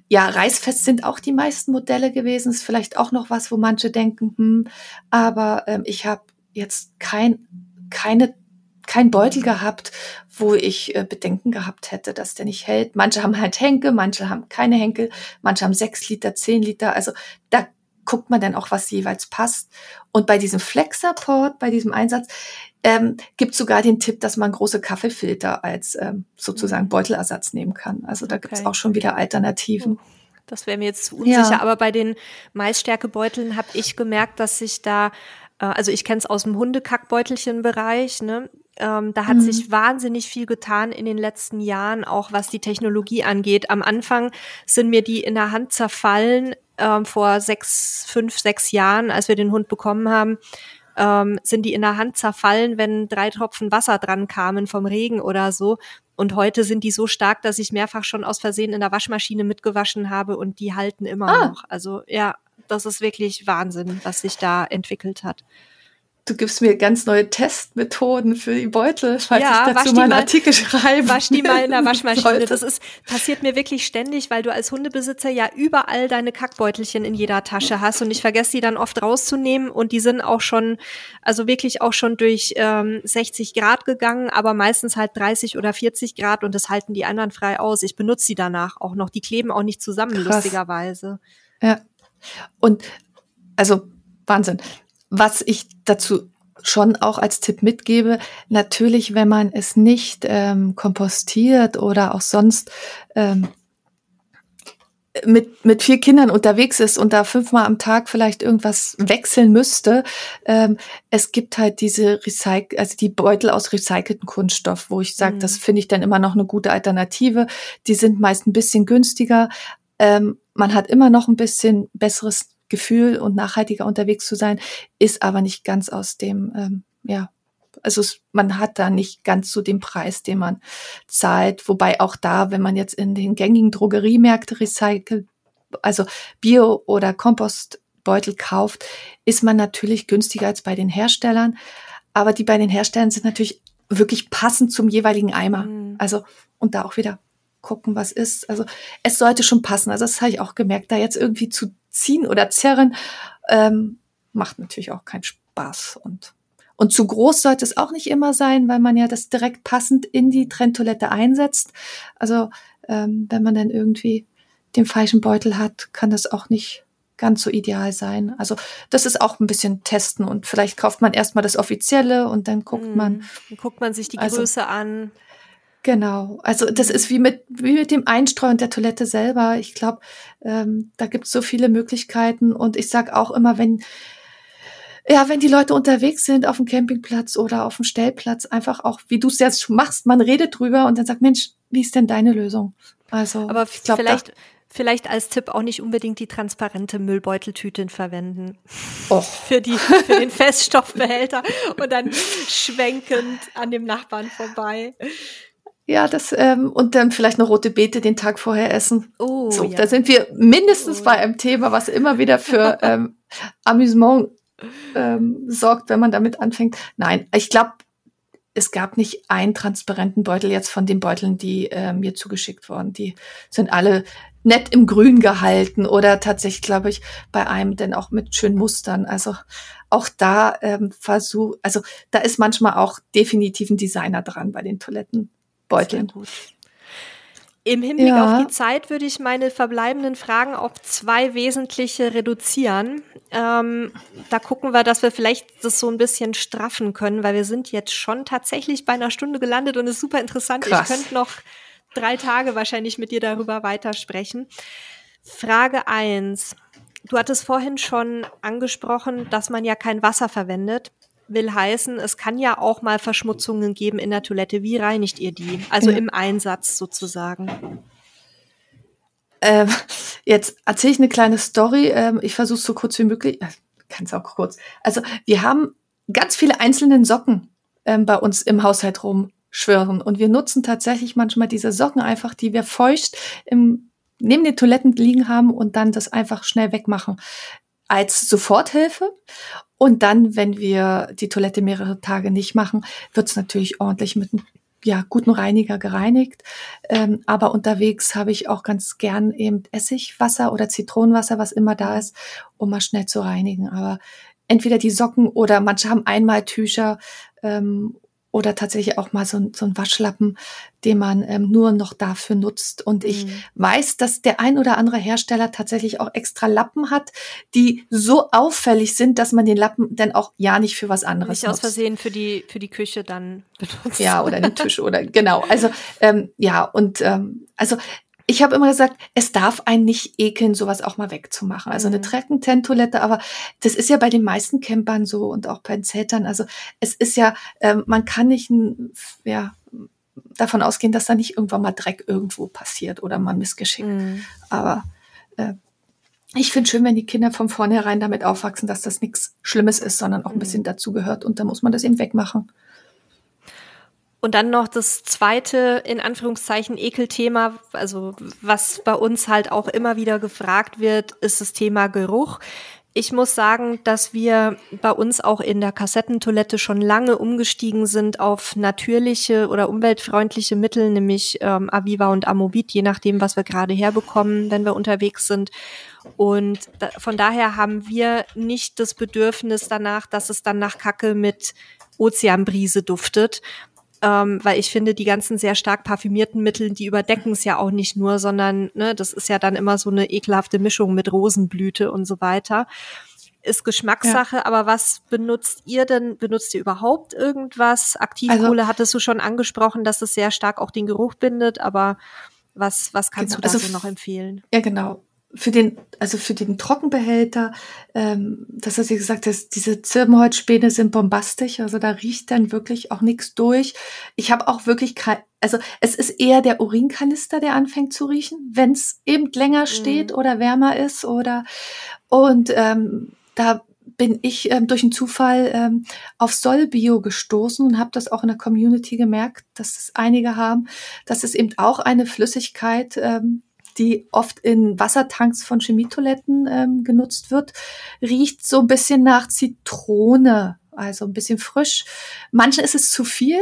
ja, reißfest sind auch die meisten Modelle gewesen. Ist vielleicht auch noch was, wo manche denken, hm, aber ähm, ich habe jetzt kein, keine kein Beutel gehabt, wo ich äh, Bedenken gehabt hätte, dass der nicht hält. Manche haben halt Henkel, manche haben keine Henkel, manche haben sechs Liter, zehn Liter. Also da guckt man dann auch, was jeweils passt. Und bei diesem Flex-Support, bei diesem Einsatz, ähm, gibt sogar den Tipp, dass man große Kaffeefilter als ähm, sozusagen mhm. Beutelersatz nehmen kann. Also da okay. gibt es auch schon wieder Alternativen. Oh, das wäre mir jetzt unsicher, ja. aber bei den Maisstärkebeuteln habe ich gemerkt, dass sich da, äh, also ich kenne es aus dem Hundekackbeutelchen-Bereich, ne? Ähm, da hat mhm. sich wahnsinnig viel getan in den letzten Jahren, auch was die Technologie angeht. Am Anfang sind mir die in der Hand zerfallen, ähm, vor sechs, fünf, sechs Jahren, als wir den Hund bekommen haben ähm, sind die in der Hand zerfallen, wenn drei Tropfen Wasser dran kamen vom Regen oder so. Und heute sind die so stark, dass ich mehrfach schon aus Versehen in der Waschmaschine mitgewaschen habe und die halten immer ah. noch. Also ja, das ist wirklich Wahnsinn, was sich da entwickelt hat du gibst mir ganz neue Testmethoden für die Beutel, falls ja, ich dazu mal einen Artikel schreibe. Wasch die mal in der Waschmaschine. Das ist, passiert mir wirklich ständig, weil du als Hundebesitzer ja überall deine Kackbeutelchen in jeder Tasche hast und ich vergesse die dann oft rauszunehmen und die sind auch schon, also wirklich auch schon durch ähm, 60 Grad gegangen, aber meistens halt 30 oder 40 Grad und das halten die anderen frei aus. Ich benutze sie danach auch noch. Die kleben auch nicht zusammen, Krass. lustigerweise. Ja. Und also Wahnsinn was ich dazu schon auch als Tipp mitgebe, natürlich, wenn man es nicht ähm, kompostiert oder auch sonst ähm, mit, mit vier Kindern unterwegs ist und da fünfmal am Tag vielleicht irgendwas wechseln müsste, ähm, es gibt halt diese Recycle, also die Beutel aus recycelten Kunststoff, wo ich sage, mhm. das finde ich dann immer noch eine gute Alternative. Die sind meist ein bisschen günstiger. Ähm, man hat immer noch ein bisschen besseres Gefühl und nachhaltiger unterwegs zu sein, ist aber nicht ganz aus dem, ähm, ja, Also es, man hat da nicht ganz so den Preis, den man zahlt. Wobei auch da, wenn man jetzt in den gängigen Drogeriemärkte recycelt, also Bio- oder Kompostbeutel kauft, ist man natürlich günstiger als bei den Herstellern. Aber die bei den Herstellern sind natürlich wirklich passend zum jeweiligen Eimer. Mhm. Also, und da auch wieder gucken, was ist. Also es sollte schon passen. Also das habe ich auch gemerkt, da jetzt irgendwie zu ziehen oder zerren, ähm, macht natürlich auch keinen Spaß. Und, und zu groß sollte es auch nicht immer sein, weil man ja das direkt passend in die Trenntoilette einsetzt. Also ähm, wenn man dann irgendwie den falschen Beutel hat, kann das auch nicht ganz so ideal sein. Also das ist auch ein bisschen testen und vielleicht kauft man erstmal das Offizielle und dann guckt man. Mhm. Dann guckt man sich die also, Größe an. Genau, also das ist wie mit, wie mit dem Einstreuen der Toilette selber. Ich glaube, ähm, da gibt es so viele Möglichkeiten und ich sage auch immer, wenn ja, wenn die Leute unterwegs sind auf dem Campingplatz oder auf dem Stellplatz, einfach auch, wie du es jetzt machst, man redet drüber und dann sagt, Mensch, wie ist denn deine Lösung? Also, aber glaub, vielleicht, vielleicht als Tipp auch nicht unbedingt die transparente Müllbeuteltüte verwenden. Oh. für, die, für den Feststoffbehälter und dann schwenkend an dem Nachbarn vorbei. Ja, das ähm, und dann vielleicht noch rote Beete den Tag vorher essen. Oh, so, ja. da sind wir mindestens oh. bei einem Thema, was immer wieder für ähm, Amüsement ähm, sorgt, wenn man damit anfängt. Nein, ich glaube, es gab nicht einen transparenten Beutel jetzt von den Beuteln, die äh, mir zugeschickt wurden. Die sind alle nett im Grün gehalten oder tatsächlich, glaube ich, bei einem denn auch mit schönen Mustern. Also auch da ähm, versuch, also da ist manchmal auch definitiv ein Designer dran bei den Toiletten. Beuteln. Im Hinblick ja. auf die Zeit würde ich meine verbleibenden Fragen auf zwei wesentliche reduzieren. Ähm, da gucken wir, dass wir vielleicht das so ein bisschen straffen können, weil wir sind jetzt schon tatsächlich bei einer Stunde gelandet und es ist super interessant. Krass. Ich könnte noch drei Tage wahrscheinlich mit dir darüber weitersprechen. Frage eins: Du hattest vorhin schon angesprochen, dass man ja kein Wasser verwendet will heißen, es kann ja auch mal Verschmutzungen geben in der Toilette. Wie reinigt ihr die? Also ja. im Einsatz sozusagen. Ähm, jetzt erzähle ich eine kleine Story. Ähm, ich versuche es so kurz wie möglich. Äh, Kann es auch kurz. Also wir haben ganz viele einzelne Socken ähm, bei uns im Haushalt rumschwirren und wir nutzen tatsächlich manchmal diese Socken einfach, die wir feucht im, neben den Toiletten liegen haben und dann das einfach schnell wegmachen als Soforthilfe. Und dann, wenn wir die Toilette mehrere Tage nicht machen, wird es natürlich ordentlich mit einem ja, guten Reiniger gereinigt. Ähm, aber unterwegs habe ich auch ganz gern eben Essigwasser oder Zitronenwasser, was immer da ist, um mal schnell zu reinigen. Aber entweder die Socken oder manche haben Einmaltücher ähm, oder tatsächlich auch mal so, ein, so ein Waschlappen, den man ähm, nur noch dafür nutzt. Und ich mhm. weiß, dass der ein oder andere Hersteller tatsächlich auch extra Lappen hat, die so auffällig sind, dass man den Lappen dann auch ja nicht für was anderes nicht aus Versehen für die für die Küche dann benutzt. Ja, oder den Tisch oder genau. Also ähm, ja und ähm, also ich habe immer gesagt, es darf einen nicht ekeln, sowas auch mal wegzumachen. Also eine mhm. Treckentent-Toilette, aber das ist ja bei den meisten Campern so und auch bei den Zeltern. Also es ist ja, ähm, man kann nicht ja, davon ausgehen, dass da nicht irgendwann mal Dreck irgendwo passiert oder mal Missgeschick. Mhm. Aber äh, ich finde schön, wenn die Kinder von vornherein damit aufwachsen, dass das nichts Schlimmes ist, sondern auch ein mhm. bisschen dazugehört und da muss man das eben wegmachen. Und dann noch das zweite, in Anführungszeichen, Ekelthema, also was bei uns halt auch immer wieder gefragt wird, ist das Thema Geruch. Ich muss sagen, dass wir bei uns auch in der Kassettentoilette schon lange umgestiegen sind auf natürliche oder umweltfreundliche Mittel, nämlich ähm, Aviva und Amovit, je nachdem, was wir gerade herbekommen, wenn wir unterwegs sind. Und da, von daher haben wir nicht das Bedürfnis danach, dass es dann nach Kacke mit Ozeanbrise duftet, ähm, weil ich finde, die ganzen sehr stark parfümierten Mittel, die überdecken es ja auch nicht nur, sondern ne, das ist ja dann immer so eine ekelhafte Mischung mit Rosenblüte und so weiter. Ist Geschmackssache, ja. aber was benutzt ihr denn? Benutzt ihr überhaupt irgendwas? Aktivkohle also, hattest du schon angesprochen, dass es sehr stark auch den Geruch bindet, aber was, was kannst genau, du dafür also, noch empfehlen? Ja, genau für den, also für den Trockenbehälter, ähm, das, was ihr gesagt hast, diese Zirbenholzspäne sind bombastisch, also da riecht dann wirklich auch nichts durch. Ich habe auch wirklich kein, also es ist eher der Urinkanister, der anfängt zu riechen, wenn es eben länger steht mhm. oder wärmer ist oder und ähm, da bin ich ähm, durch einen Zufall ähm, auf Solbio gestoßen und habe das auch in der Community gemerkt, dass es einige haben, dass es eben auch eine Flüssigkeit, ähm, die oft in Wassertanks von Chemietoiletten ähm, genutzt wird, riecht so ein bisschen nach Zitrone, also ein bisschen frisch. Manchen ist es zu viel,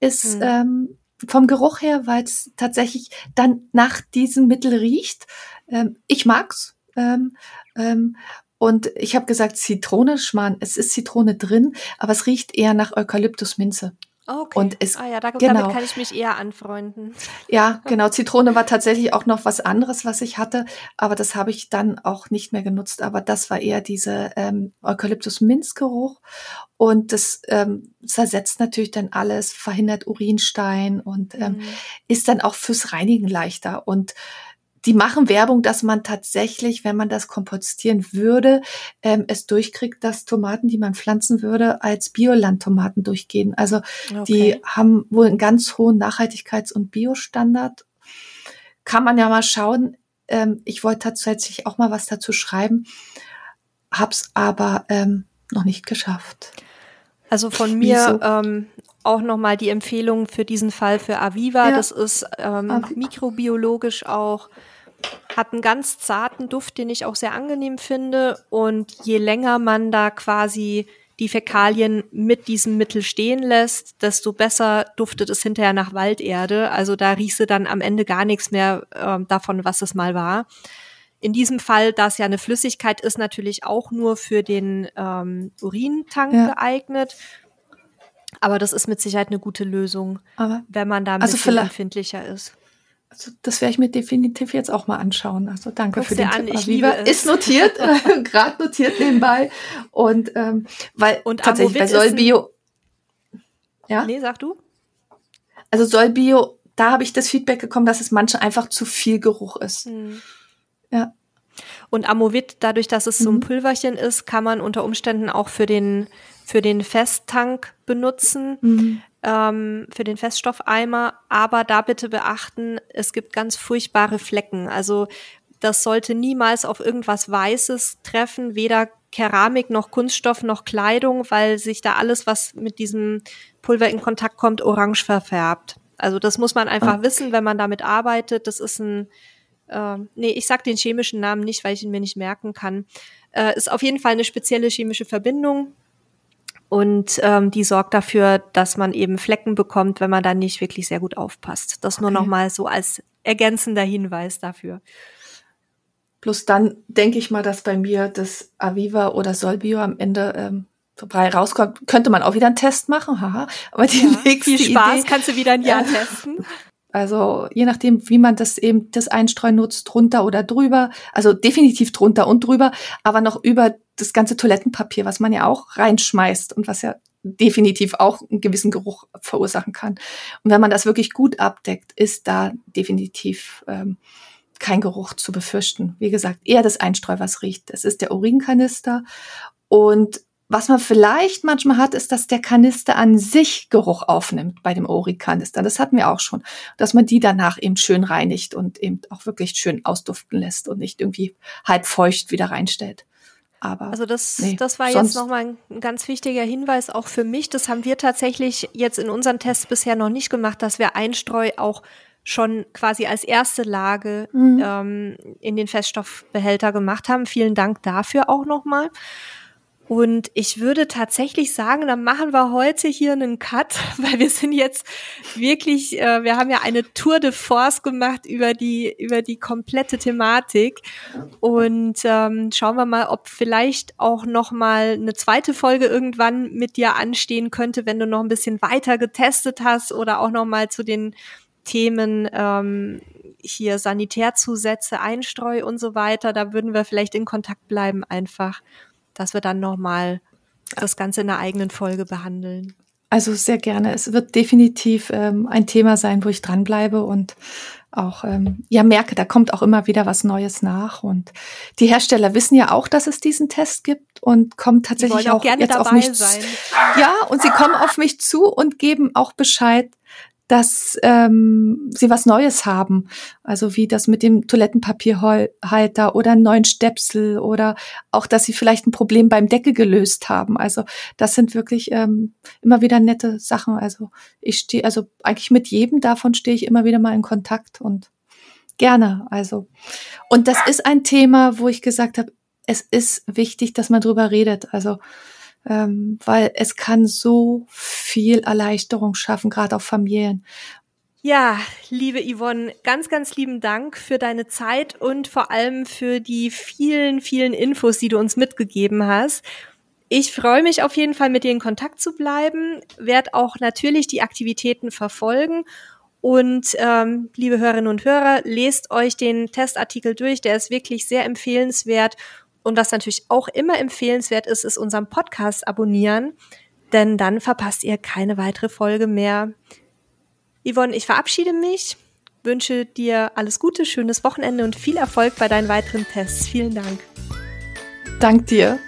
ist mhm. ähm, vom Geruch her, weil es tatsächlich dann nach diesem Mittel riecht. Ähm, ich mag's. Ähm, ähm, und ich habe gesagt, Zitrone, Schmarrn, es ist Zitrone drin, aber es riecht eher nach Eukalyptusminze. Okay. Und es, ah ja, da, genau. damit kann ich mich eher anfreunden. Ja, genau. Zitrone war tatsächlich auch noch was anderes, was ich hatte, aber das habe ich dann auch nicht mehr genutzt. Aber das war eher diese ähm, Eukalyptus-Minzgeruch. Und das ähm, zersetzt natürlich dann alles, verhindert Urinstein und ähm, mhm. ist dann auch fürs Reinigen leichter. Und die machen Werbung, dass man tatsächlich, wenn man das kompostieren würde, ähm, es durchkriegt, dass Tomaten, die man pflanzen würde, als Biolandtomaten durchgehen. Also okay. die haben wohl einen ganz hohen Nachhaltigkeits- und Biostandard. Kann man ja mal schauen. Ähm, ich wollte tatsächlich auch mal was dazu schreiben, hab's aber ähm, noch nicht geschafft. Also von mir ähm, auch nochmal die Empfehlung für diesen Fall für Aviva. Ja. Das ist ähm, mikrobiologisch auch hat einen ganz zarten Duft, den ich auch sehr angenehm finde. Und je länger man da quasi die Fäkalien mit diesem Mittel stehen lässt, desto besser duftet es hinterher nach Walderde. Also da riechst du dann am Ende gar nichts mehr äh, davon, was es mal war. In diesem Fall, da es ja eine Flüssigkeit ist, natürlich auch nur für den ähm, Urintank ja. geeignet. Aber das ist mit Sicherheit eine gute Lösung, Aber, wenn man da ein also bisschen empfindlicher ist. Also das werde ich mir definitiv jetzt auch mal anschauen. Also danke Guck's für den an, Tipp. Ich liebe es. Ist notiert, gerade notiert nebenbei. Und ähm, weil und tatsächlich bei Solbio. Ja. Nee, sag du. Also Solbio, da habe ich das Feedback bekommen, dass es manche einfach zu viel Geruch ist. Hm. Ja. Und Amovit, dadurch, dass es so ein mhm. Pulverchen ist, kann man unter Umständen auch für den für den Festtank benutzen. Mhm ähm, für den Feststoffeimer, aber da bitte beachten, es gibt ganz furchtbare Flecken. Also das sollte niemals auf irgendwas Weißes treffen, weder Keramik noch Kunststoff noch Kleidung, weil sich da alles, was mit diesem Pulver in Kontakt kommt, orange verfärbt. Also das muss man einfach okay. wissen, wenn man damit arbeitet. Das ist ein, äh, nee, ich sag den chemischen Namen nicht, weil ich ihn mir nicht merken kann. Äh, ist auf jeden Fall eine spezielle chemische Verbindung, und ähm, die sorgt dafür, dass man eben Flecken bekommt, wenn man dann nicht wirklich sehr gut aufpasst. Das okay. nur nochmal so als ergänzender Hinweis dafür. Plus dann denke ich mal, dass bei mir das Aviva oder Solbio am Ende ähm, vorbei rauskommt. Könnte man auch wieder einen Test machen, haha. Aber die ja, nächste viel Spaß, Idee, kannst du wieder ein Jahr testen. Also je nachdem, wie man das eben das Einstreuen nutzt, drunter oder drüber. Also definitiv drunter und drüber, aber noch über das ganze Toilettenpapier, was man ja auch reinschmeißt und was ja definitiv auch einen gewissen Geruch verursachen kann. Und wenn man das wirklich gut abdeckt, ist da definitiv ähm, kein Geruch zu befürchten. Wie gesagt, eher das Einstreu, was riecht. Es ist der Urinkanister und was man vielleicht manchmal hat, ist, dass der Kanister an sich Geruch aufnimmt bei dem Ori-Kanister. Das hatten wir auch schon. Dass man die danach eben schön reinigt und eben auch wirklich schön ausduften lässt und nicht irgendwie halb feucht wieder reinstellt. Aber also das, nee, das war jetzt nochmal ein ganz wichtiger Hinweis auch für mich. Das haben wir tatsächlich jetzt in unseren Tests bisher noch nicht gemacht, dass wir Einstreu auch schon quasi als erste Lage mhm. ähm, in den Feststoffbehälter gemacht haben. Vielen Dank dafür auch nochmal. Und ich würde tatsächlich sagen, dann machen wir heute hier einen Cut, weil wir sind jetzt wirklich, äh, wir haben ja eine Tour de Force gemacht über die, über die komplette Thematik. Und ähm, schauen wir mal, ob vielleicht auch noch mal eine zweite Folge irgendwann mit dir anstehen könnte, wenn du noch ein bisschen weiter getestet hast oder auch noch mal zu den Themen ähm, hier Sanitärzusätze, Einstreu und so weiter. Da würden wir vielleicht in Kontakt bleiben einfach dass wir dann nochmal das Ganze in einer eigenen Folge behandeln. Also sehr gerne. Es wird definitiv ähm, ein Thema sein, wo ich dranbleibe und auch ähm, ja merke, da kommt auch immer wieder was Neues nach. Und die Hersteller wissen ja auch, dass es diesen Test gibt und kommen tatsächlich auch, auch jetzt auf mich. Sein. Ja, und sie kommen auf mich zu und geben auch Bescheid, dass ähm, sie was Neues haben. Also wie das mit dem Toilettenpapierhalter oder einen neuen Stöpsel oder auch, dass sie vielleicht ein Problem beim Deckel gelöst haben. Also das sind wirklich ähm, immer wieder nette Sachen. Also ich stehe, also eigentlich mit jedem davon stehe ich immer wieder mal in Kontakt und gerne. Also und das ist ein Thema, wo ich gesagt habe, es ist wichtig, dass man drüber redet. Also ähm, weil es kann so viel Erleichterung schaffen, gerade auf Familien. Ja, liebe Yvonne, ganz, ganz lieben Dank für deine Zeit und vor allem für die vielen, vielen Infos, die du uns mitgegeben hast. Ich freue mich auf jeden Fall, mit dir in Kontakt zu bleiben, werde auch natürlich die Aktivitäten verfolgen. Und ähm, liebe Hörerinnen und Hörer, lest euch den Testartikel durch, der ist wirklich sehr empfehlenswert und was natürlich auch immer empfehlenswert ist, ist unseren Podcast abonnieren, denn dann verpasst ihr keine weitere Folge mehr. Yvonne, ich verabschiede mich, wünsche dir alles Gute, schönes Wochenende und viel Erfolg bei deinen weiteren Tests. Vielen Dank. Dank dir.